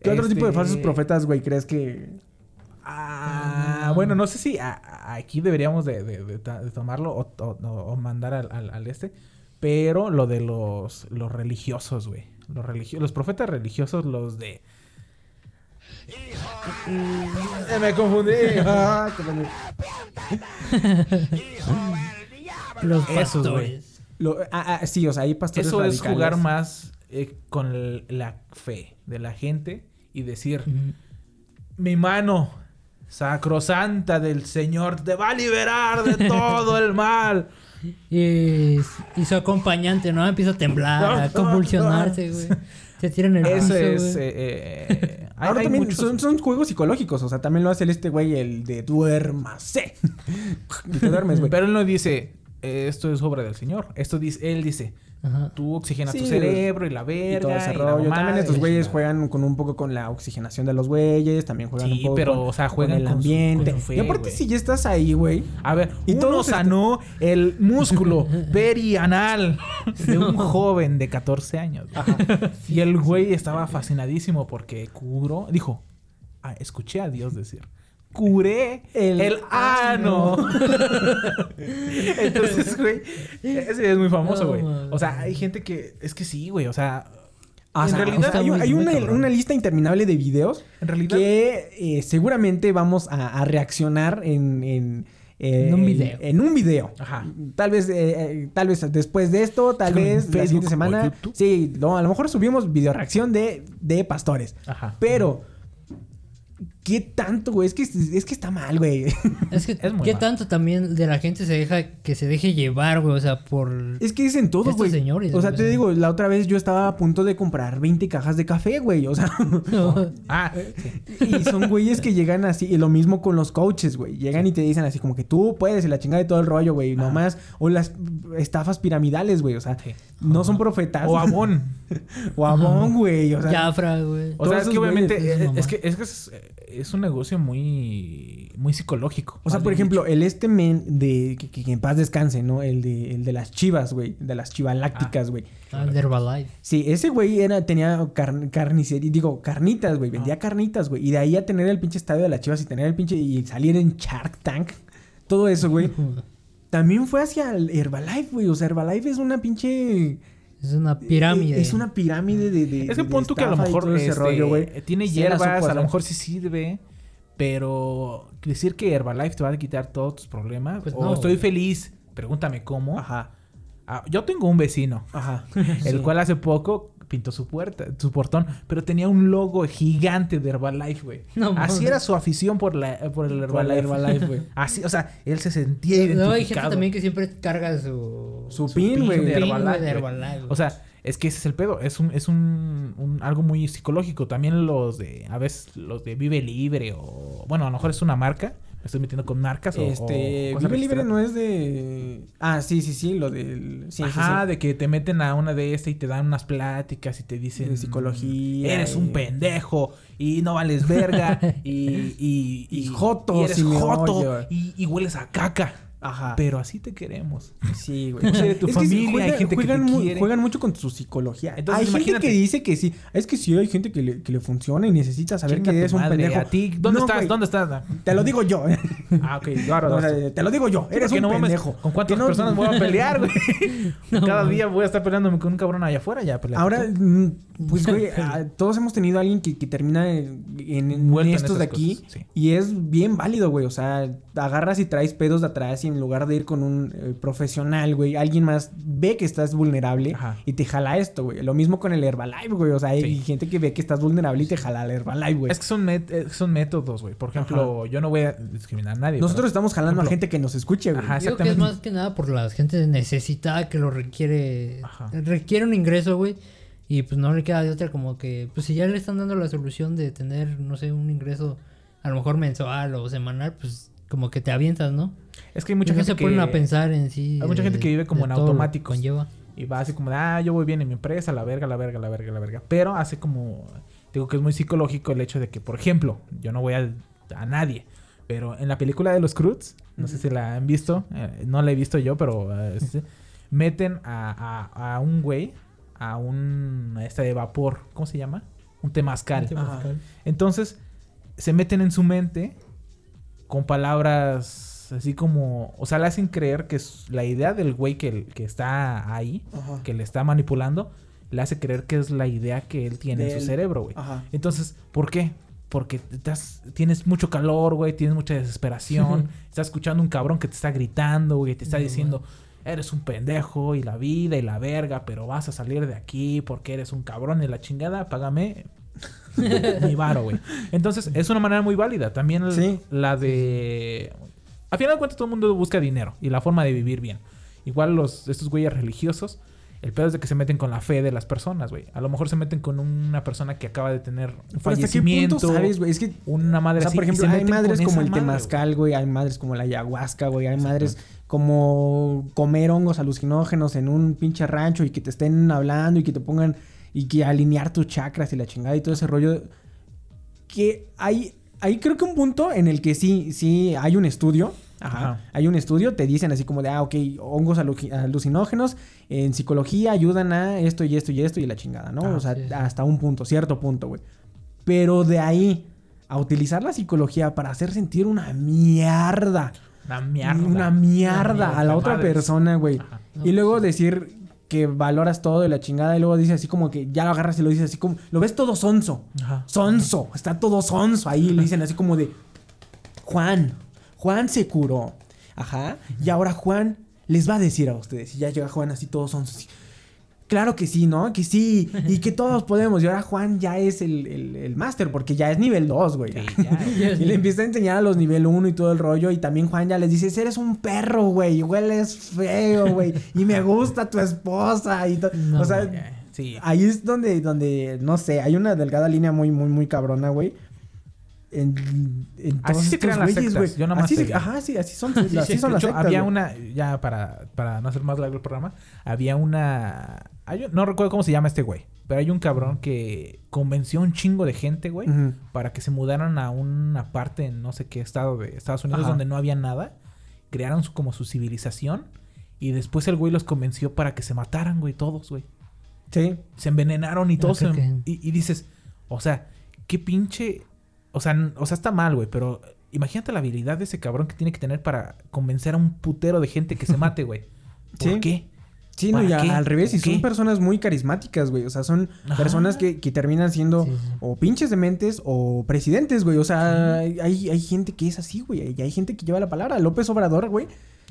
¿Qué otro tipo de Este- falsos profetas, güey, crees que...? Ah, bueno, no sé si a- a- aquí deberíamos de, de- de ta- de tomarlo o, o- o- o mandar al, al- al este. Pero lo de los, los religiosos, güey. Los, religio- los profetas religiosos, los de... Eh, me confundí. <laughs> Ah, qué pena. Los Esos, güey. Lo- ah, ah, sí, o sea, hay pastores Eso es jugar más eh, con el- la fe de la gente y decir, mi mano sacrosanta del Señor te va a liberar de todo el mal. <laughs> Y, y su acompañante, ¿no? Empieza a temblar, a <laughs> convulsionarse, güey. <laughs> Se tira en el piso, Ese es... güey. eh, eh, hay- Ahora hay también muchos- son, son juegos psicológicos, o sea, también lo hace el este güey, el de duérmase. y te duermes, güey. Pero él no dice, esto es obra del Señor. Esto dice, él dice, Ajá. tú oxigenas Sí, tu cerebro y la verga. y todo ese y la rollo. mamada, También estos la güeyes juegan con un poco con la oxigenación de los güeyes, también juegan Sí, un poco pero, con, o sea, con juegan el con su- ambiente. con su fe, y aparte, si ya estás ahí, güey. A ver, Y uno todos est- sanó el músculo <laughs> perianal de un joven de 14 años. <laughs> Y el güey estaba fascinadísimo porque curó, dijo, ah, escuché a Dios decir, curé El el, ano. <laughs> Entonces, güey, ese es muy famoso, güey. o sea, hay gente que, es que sí, güey, o sea... Ah, o en sea, realidad, hay, muy- hay muy una, lista interminable de videos en realidad que eh, seguramente vamos a, a reaccionar en, en, eh, En un video. En un video. Ajá. Tal vez, eh, tal vez después de esto, tal vez la Facebook siguiente o semana. Sí, no, a lo mejor subimos video reacción de, de pastores. Ajá. Pero, ¿qué tanto, güey? Es que, es que está mal, güey. Es que, <laughs> Es muy ¿qué mal. tanto también de la gente se deja que se deje llevar, güey? O sea, por. Es que dicen todo, Estos güey. señores, O sea, güey. te digo, la otra vez yo estaba a punto de comprar 20 cajas de café, güey. O sea, <laughs> Ah, sí. y son güeyes que llegan así. Y lo mismo con los coaches, güey. Llegan y te dicen así como que tú puedes y la chingada de todo el rollo, güey. Nomás. O las estafas piramidales, güey. O sea, Sí. no son profetas. O Abón. <laughs> o Abón, güey. O sea, Jafra, güey. O sea, es que obviamente güeyes, eh, es, que, es que es, es un negocio muy muy psicológico. O sea, por ejemplo, dicho. el este men de que, que- que en paz descanse, ¿no? El de, el de las chivas, güey. De las chivalácticas, güey. Ah, de Herbalife. Sí, ese güey era, tenía car- carnicería, digo, carnitas, güey. Vendía carnitas, güey. Y de ahí a tener el pinche estadio de las chivas y tener el pinche. y salir en Shark Tank. Todo eso, güey. <laughs> También fue hacia el Herbalife, güey. O sea, Herbalife es una pinche. Es una pirámide. Es una pirámide de. de Es que pon tú que a lo mejor todo ese este, rollo, güey. tiene hierbas, a lo mejor sí sirve, pero decir que Herbalife te va a quitar todos tus problemas. Pues o no, estoy feliz, pregúntame cómo. Ajá. Ah, yo tengo un vecino, Ajá. el <laughs> Sí. cual hace poco pintó su puerta, su portón, pero tenía un logo gigante de Herbalife, güey. No Así era su afición por la por el Por Herbalife. Herbalife, güey. <laughs> Así, o sea, él se sentía identificado. No, hay gente también que siempre carga su. Su Su pin, güey. de Herbalife, de. Herbalife. O sea, es que ese es el pedo. Es un, es un, un- algo muy psicológico. También los de, a veces los de Vive Libre o, bueno, a lo mejor es una marca. Me estoy metiendo con marcas o, Este. o cosas Vive Libre no es de. Ah, sí, sí, sí. Lo del. Sí, Ajá, sí. de que te meten a una de estas y te dan unas pláticas y te dicen... De psicología Eres y- un pendejo y no vales verga <laughs> y... Y, Y joto, y eres si joto oye. y, y hueles a caca. Ajá. Pero así te queremos. Sí, güey. O sea, de tu Es que familia, juega- hay gente que juegan te quiere. Juegan mucho con su psicología. Entonces, hay gente que dice que sí. Es que sí, hay gente que le, que le funciona y necesita saber Chinga que eres un madre, pendejo. ¿A ti? ¿Dónde No, estás? güey. ¿Dónde estás? Te lo digo yo. Ah, ok. Claro, O sea, te lo digo yo. Eres un no mames, pendejo. ¿Con cuántas Que no- personas voy a pelear, güey? <laughs> No, Cada mames. día voy a estar peleándome con un cabrón allá afuera, ya peleando. Ahora, pues, güey, <laughs> ah, todos hemos tenido a alguien que, que termina en, estos de aquí. cosas, sí. Y es bien válido, güey. O sea, agarras y traes pedos de atrás y en lugar de ir con un eh, profesional, güey, alguien más ve que estás vulnerable Ajá. y te jala esto, güey. Lo mismo con el Herbalife, güey. O sea, hay Sí. gente que ve que estás vulnerable y te jala el Herbalife, güey. Es que son, met- eh, son métodos, güey. Por ejemplo, yo no voy a discriminar a nadie. Nosotros pero- estamos jalando a ejemplo, gente que nos escuche, güey. Ajá, creo que es exactamente. más que nada por la gente necesitada que lo requiere. Ajá. Requiere un ingreso, güey. Y pues no le queda de otra como que, pues si ya le están dando la solución de tener, no sé, un ingreso a lo mejor mensual o semanal, pues como que te avientas, ¿no? Es que hay mucha Y no gente se que... ponen a pensar en sí. Hay mucha de- gente que vive como en. Conlleva. Y va así como de, ah, yo voy bien en mi empresa, la verga, la verga, la verga, la verga. Pero hace como, digo que es muy psicológico el hecho de que, por ejemplo, yo no voy a, a nadie, pero en la película de los Croods, no sé si la han visto, eh, no la he visto yo, pero eh, <laughs> meten a, a- a un güey, a un, a este de vapor, ¿cómo se llama? Un temazcal. Un temazcal. Ajá. Entonces, se meten en su mente con palabras así como, o sea, le hacen creer que es la idea del güey que, que está ahí, Ajá. que le está manipulando, le hace creer que es la idea que él tiene De en su él. cerebro, güey. Ajá. Entonces, ¿por qué? Porque estás, tienes mucho calor, güey, tienes mucha desesperación, <laughs> estás escuchando un cabrón que te está gritando, güey, te está No, diciendo, eres un pendejo y la vida y la verga, pero vas a salir de aquí porque eres un cabrón y la chingada, págame <laughs> mi varo, güey. Entonces, es una manera muy válida. También el- Sí. la de... A final de cuentas, todo el mundo busca dinero y la forma de vivir bien. Igual los, estos güeyes religiosos, el pedo es de que se meten con la fe de las personas, güey. A lo mejor se meten con una persona que acaba de tener un Pero ¿Hasta qué fallecimiento. punto sabes, güey? Es que Una madre O sea, así, por ejemplo, hay madres como el madre, temazcal, güey. Hay madres como la ayahuasca, güey. Hay madres como comer hongos alucinógenos en un pinche rancho y que te estén hablando y que te pongan y que alinear tus chakras y la chingada y todo ese rollo. Que hay, hay creo que un punto en el que sí, sí hay un estudio. Ajá. Ajá. Hay un estudio, te dicen así como de, ah, ok, hongos alu- alucinógenos en psicología ayudan a esto y esto y esto y la chingada, ¿no? Ah, o sea, sí. hasta un punto, cierto punto, güey. Pero de ahí a utilizar la psicología para hacer sentir una mierda. Una mierda. Una mierda a la otra persona, güey. Y luego decir que valoras todo y la chingada y luego dices así como que ya lo agarras y lo dices así como... Lo ves todo sonso. Ajá. Sonso. Está todo sonso ahí. Le dicen así como de... Juan. Juan se curó. Ajá. Y ahora Juan les va a decir a ustedes. Y ya llega Juan así todo sonso. así, Claro que sí, ¿no? Que sí. Y que <laughs> todos podemos. Y ahora Juan ya es el, el, el máster porque ya es nivel 2, güey. Sí, ya. <laughs> Y le empieza a enseñar a los nivel 1 y todo el rollo. Y también Juan ya les dice, eres un perro, güey. Hueles feo, güey. Y me gusta tu esposa. Y No, o sea, Sí. ahí es donde, donde, no sé, hay una delgada línea muy, muy, muy cabrona, güey. En, en Así todos se estos crean las güeyes, sectas, güey. yo nomás Así se-. Ajá, sí, así son, así Sí, son de las hecho, sectas, había una, ya para, para no hacer más largo el programa, había una... hay no recuerdo cómo se llama este güey, pero hay un cabrón que convenció a un chingo de gente, güey, para que se mudaran a una parte en no sé qué estado de Estados Unidos Ajá. donde no había nada, crearon su, como su civilización y después el güey los convenció para que se mataran, güey, todos, güey. Sí. Se envenenaron y todos se- que- y, y dices, o sea, qué pinche... O sea, o sea, está mal, güey, pero imagínate la habilidad de ese cabrón que tiene que tener para convencer a un putero de gente que se mate, güey. <laughs> ¿Por Sí. qué? Sí, no, ¿Para y a- al revés, y son personas muy carismáticas, güey. O sea, son Ajá. personas que, que terminan siendo Sí, sí. o pinches dementes o presidentes, güey. O sea, hay, hay gente que es así, güey. Y hay gente que lleva la palabra. López Obrador, güey.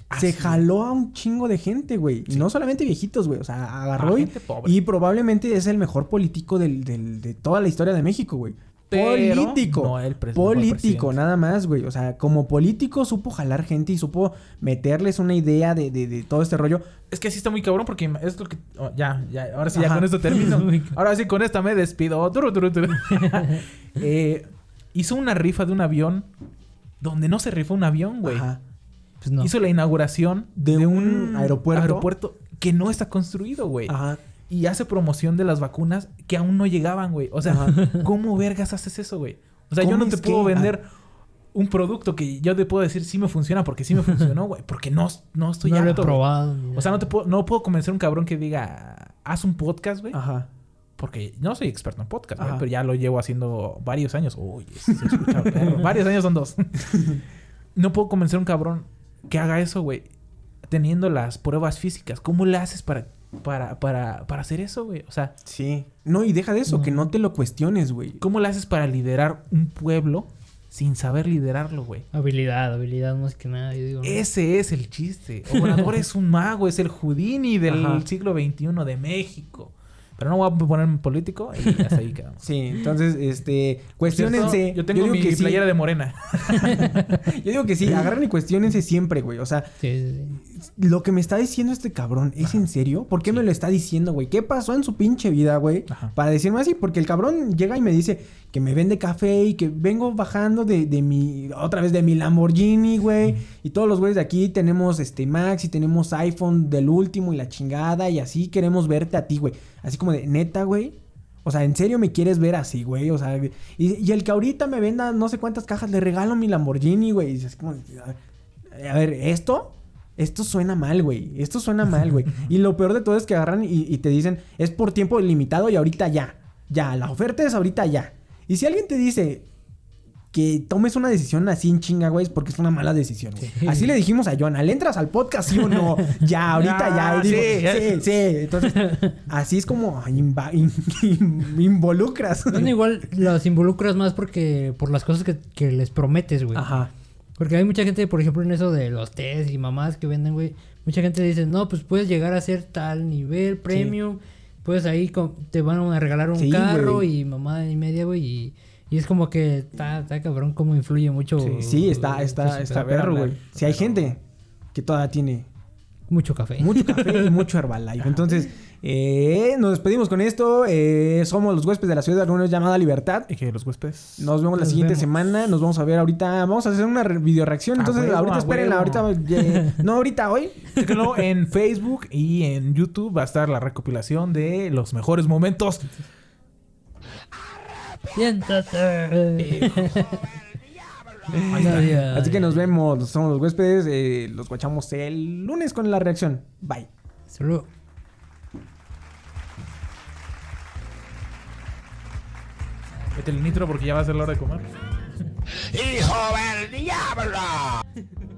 Ah, se jaló a un chingo de gente, güey. Y no solamente viejitos, güey. O sea, agarró y, y probablemente es el mejor político del, del- de toda la historia de México, güey. Pero político. no el político, nada más, güey. O sea, como político supo jalar gente y supo meterles una idea de, de- de todo este rollo. Es que sí está muy cabrón porque es lo que... oh, ya, ya, ahora sí, ya con esto termino. <laughs> Ahora sí, con esta me despido. Turu, turu, turu. <laughs> <laughs> Eh, hizo una rifa de un avión donde no se rifó un avión, güey. Ajá. Pues no. Hizo la inauguración De un aeropuerto. aeropuerto que no está construido, güey. Ajá. Y hace promoción de las vacunas que aún no llegaban, güey. O sea, Ajá. <laughs> ¿cómo vergas haces eso, güey? O sea, yo ¿Cómo no te puedo que? vender un producto que yo te puedo decir sí me funciona porque sí me funcionó, güey. Porque no, no estoy No lo he probado, O sea, no te puedo, no puedo convencer a un cabrón que diga, haz un podcast, güey. Ajá. Porque no soy experto en podcast, güey, pero ya lo llevo haciendo varios años. Uy, se escucha perro. <laughs> varios años son dos. <laughs> no puedo convencer a un cabrón que haga eso, güey. Teniendo las pruebas físicas. ¿Cómo le haces para, para, para, para hacer eso, güey? O sea, Sí. No, y deja de eso, que no te lo cuestiones, güey. ¿cómo le haces para liderar un pueblo sin saber liderarlo, güey? Habilidad, habilidad más que nada, yo digo. ¿no? Ese es el chiste. <laughs> Obrador es un mago, es el Houdini del Ajá. siglo XXI de México. Pero no voy a ponerme político y hasta ahí quedamos. <laughs> Sí, entonces, este, cuestionense. Yo tengo digo mi que sí. playera de morena. <laughs> Yo digo que sí, agarren y cuestionense siempre, güey. O sea, Sí, sí, sí. Lo que me está diciendo este cabrón, ¿es en serio? ¿Por qué me lo está diciendo, güey? ¿Qué pasó en su pinche vida, güey? Para decirme así, porque el cabrón llega y me dice que me vende café y que vengo bajando de, de mi, otra vez de mi Lamborghini, güey. Y todos los güeyes de aquí tenemos este Max y tenemos iPhone del último y la chingada y así queremos verte a ti, güey. Así como de, neta, güey. O sea, ¿en serio me quieres ver así, güey? O sea, y, y el que ahorita me venda no sé cuántas cajas, le regalo mi Lamborghini, güey. Y dices, como, a ver, ¿esto? Esto suena mal, güey. Esto suena <laughs> mal, güey. y lo peor de todo es que agarran y, y te dicen, es por tiempo limitado y ahorita ya. Ya, la oferta es ahorita ya. Y si alguien te dice que tomes una decisión así en chinga, güey, es porque es una mala decisión, güey. Sí. Así le dijimos a Joana, ¿le entras al podcast, sí o no? <laughs> Ya, ahorita ya. Ah, Y digo, sí. sí, sí. Entonces, así es como inva- in- in- involucras. Bueno, igual los involucras más porque por las cosas que, que les prometes, güey. Ajá. Porque hay mucha gente, por ejemplo, en eso de los test y mamás que venden, güey. Mucha gente dice, no, pues puedes llegar a ser tal nivel premium. Puedes ahí, te van a regalar un Sí, carro y mamá y media, güey. Y, y es como que está, está cabrón cómo influye mucho. Sí, está, está, está perro, güey. Si hay gente que todavía tiene Mucho café. mucho café y <laughs> mucho Herbalife. Entonces, eh, nos despedimos con esto. Eh, somos los huéspedes de la ciudad de algunos llamada Libertad. Y que los huéspedes. Nos vemos la siguiente vemos. semana. Nos vamos a ver ahorita. Vamos a hacer una video reacción. Entonces, huevo, ahorita espérenla. Ahorita, eh, <laughs> no ahorita, hoy. Chéquenlo en Facebook y en YouTube va a estar la recopilación de los mejores momentos. Siéntate. Así que nos vemos. Somos los huéspedes. eh, los guachamos el lunes con la reacción. Bye. Salud. Vete el nitro porque ya va a ser la hora de comer. ¡Hijo del diablo! <laughs>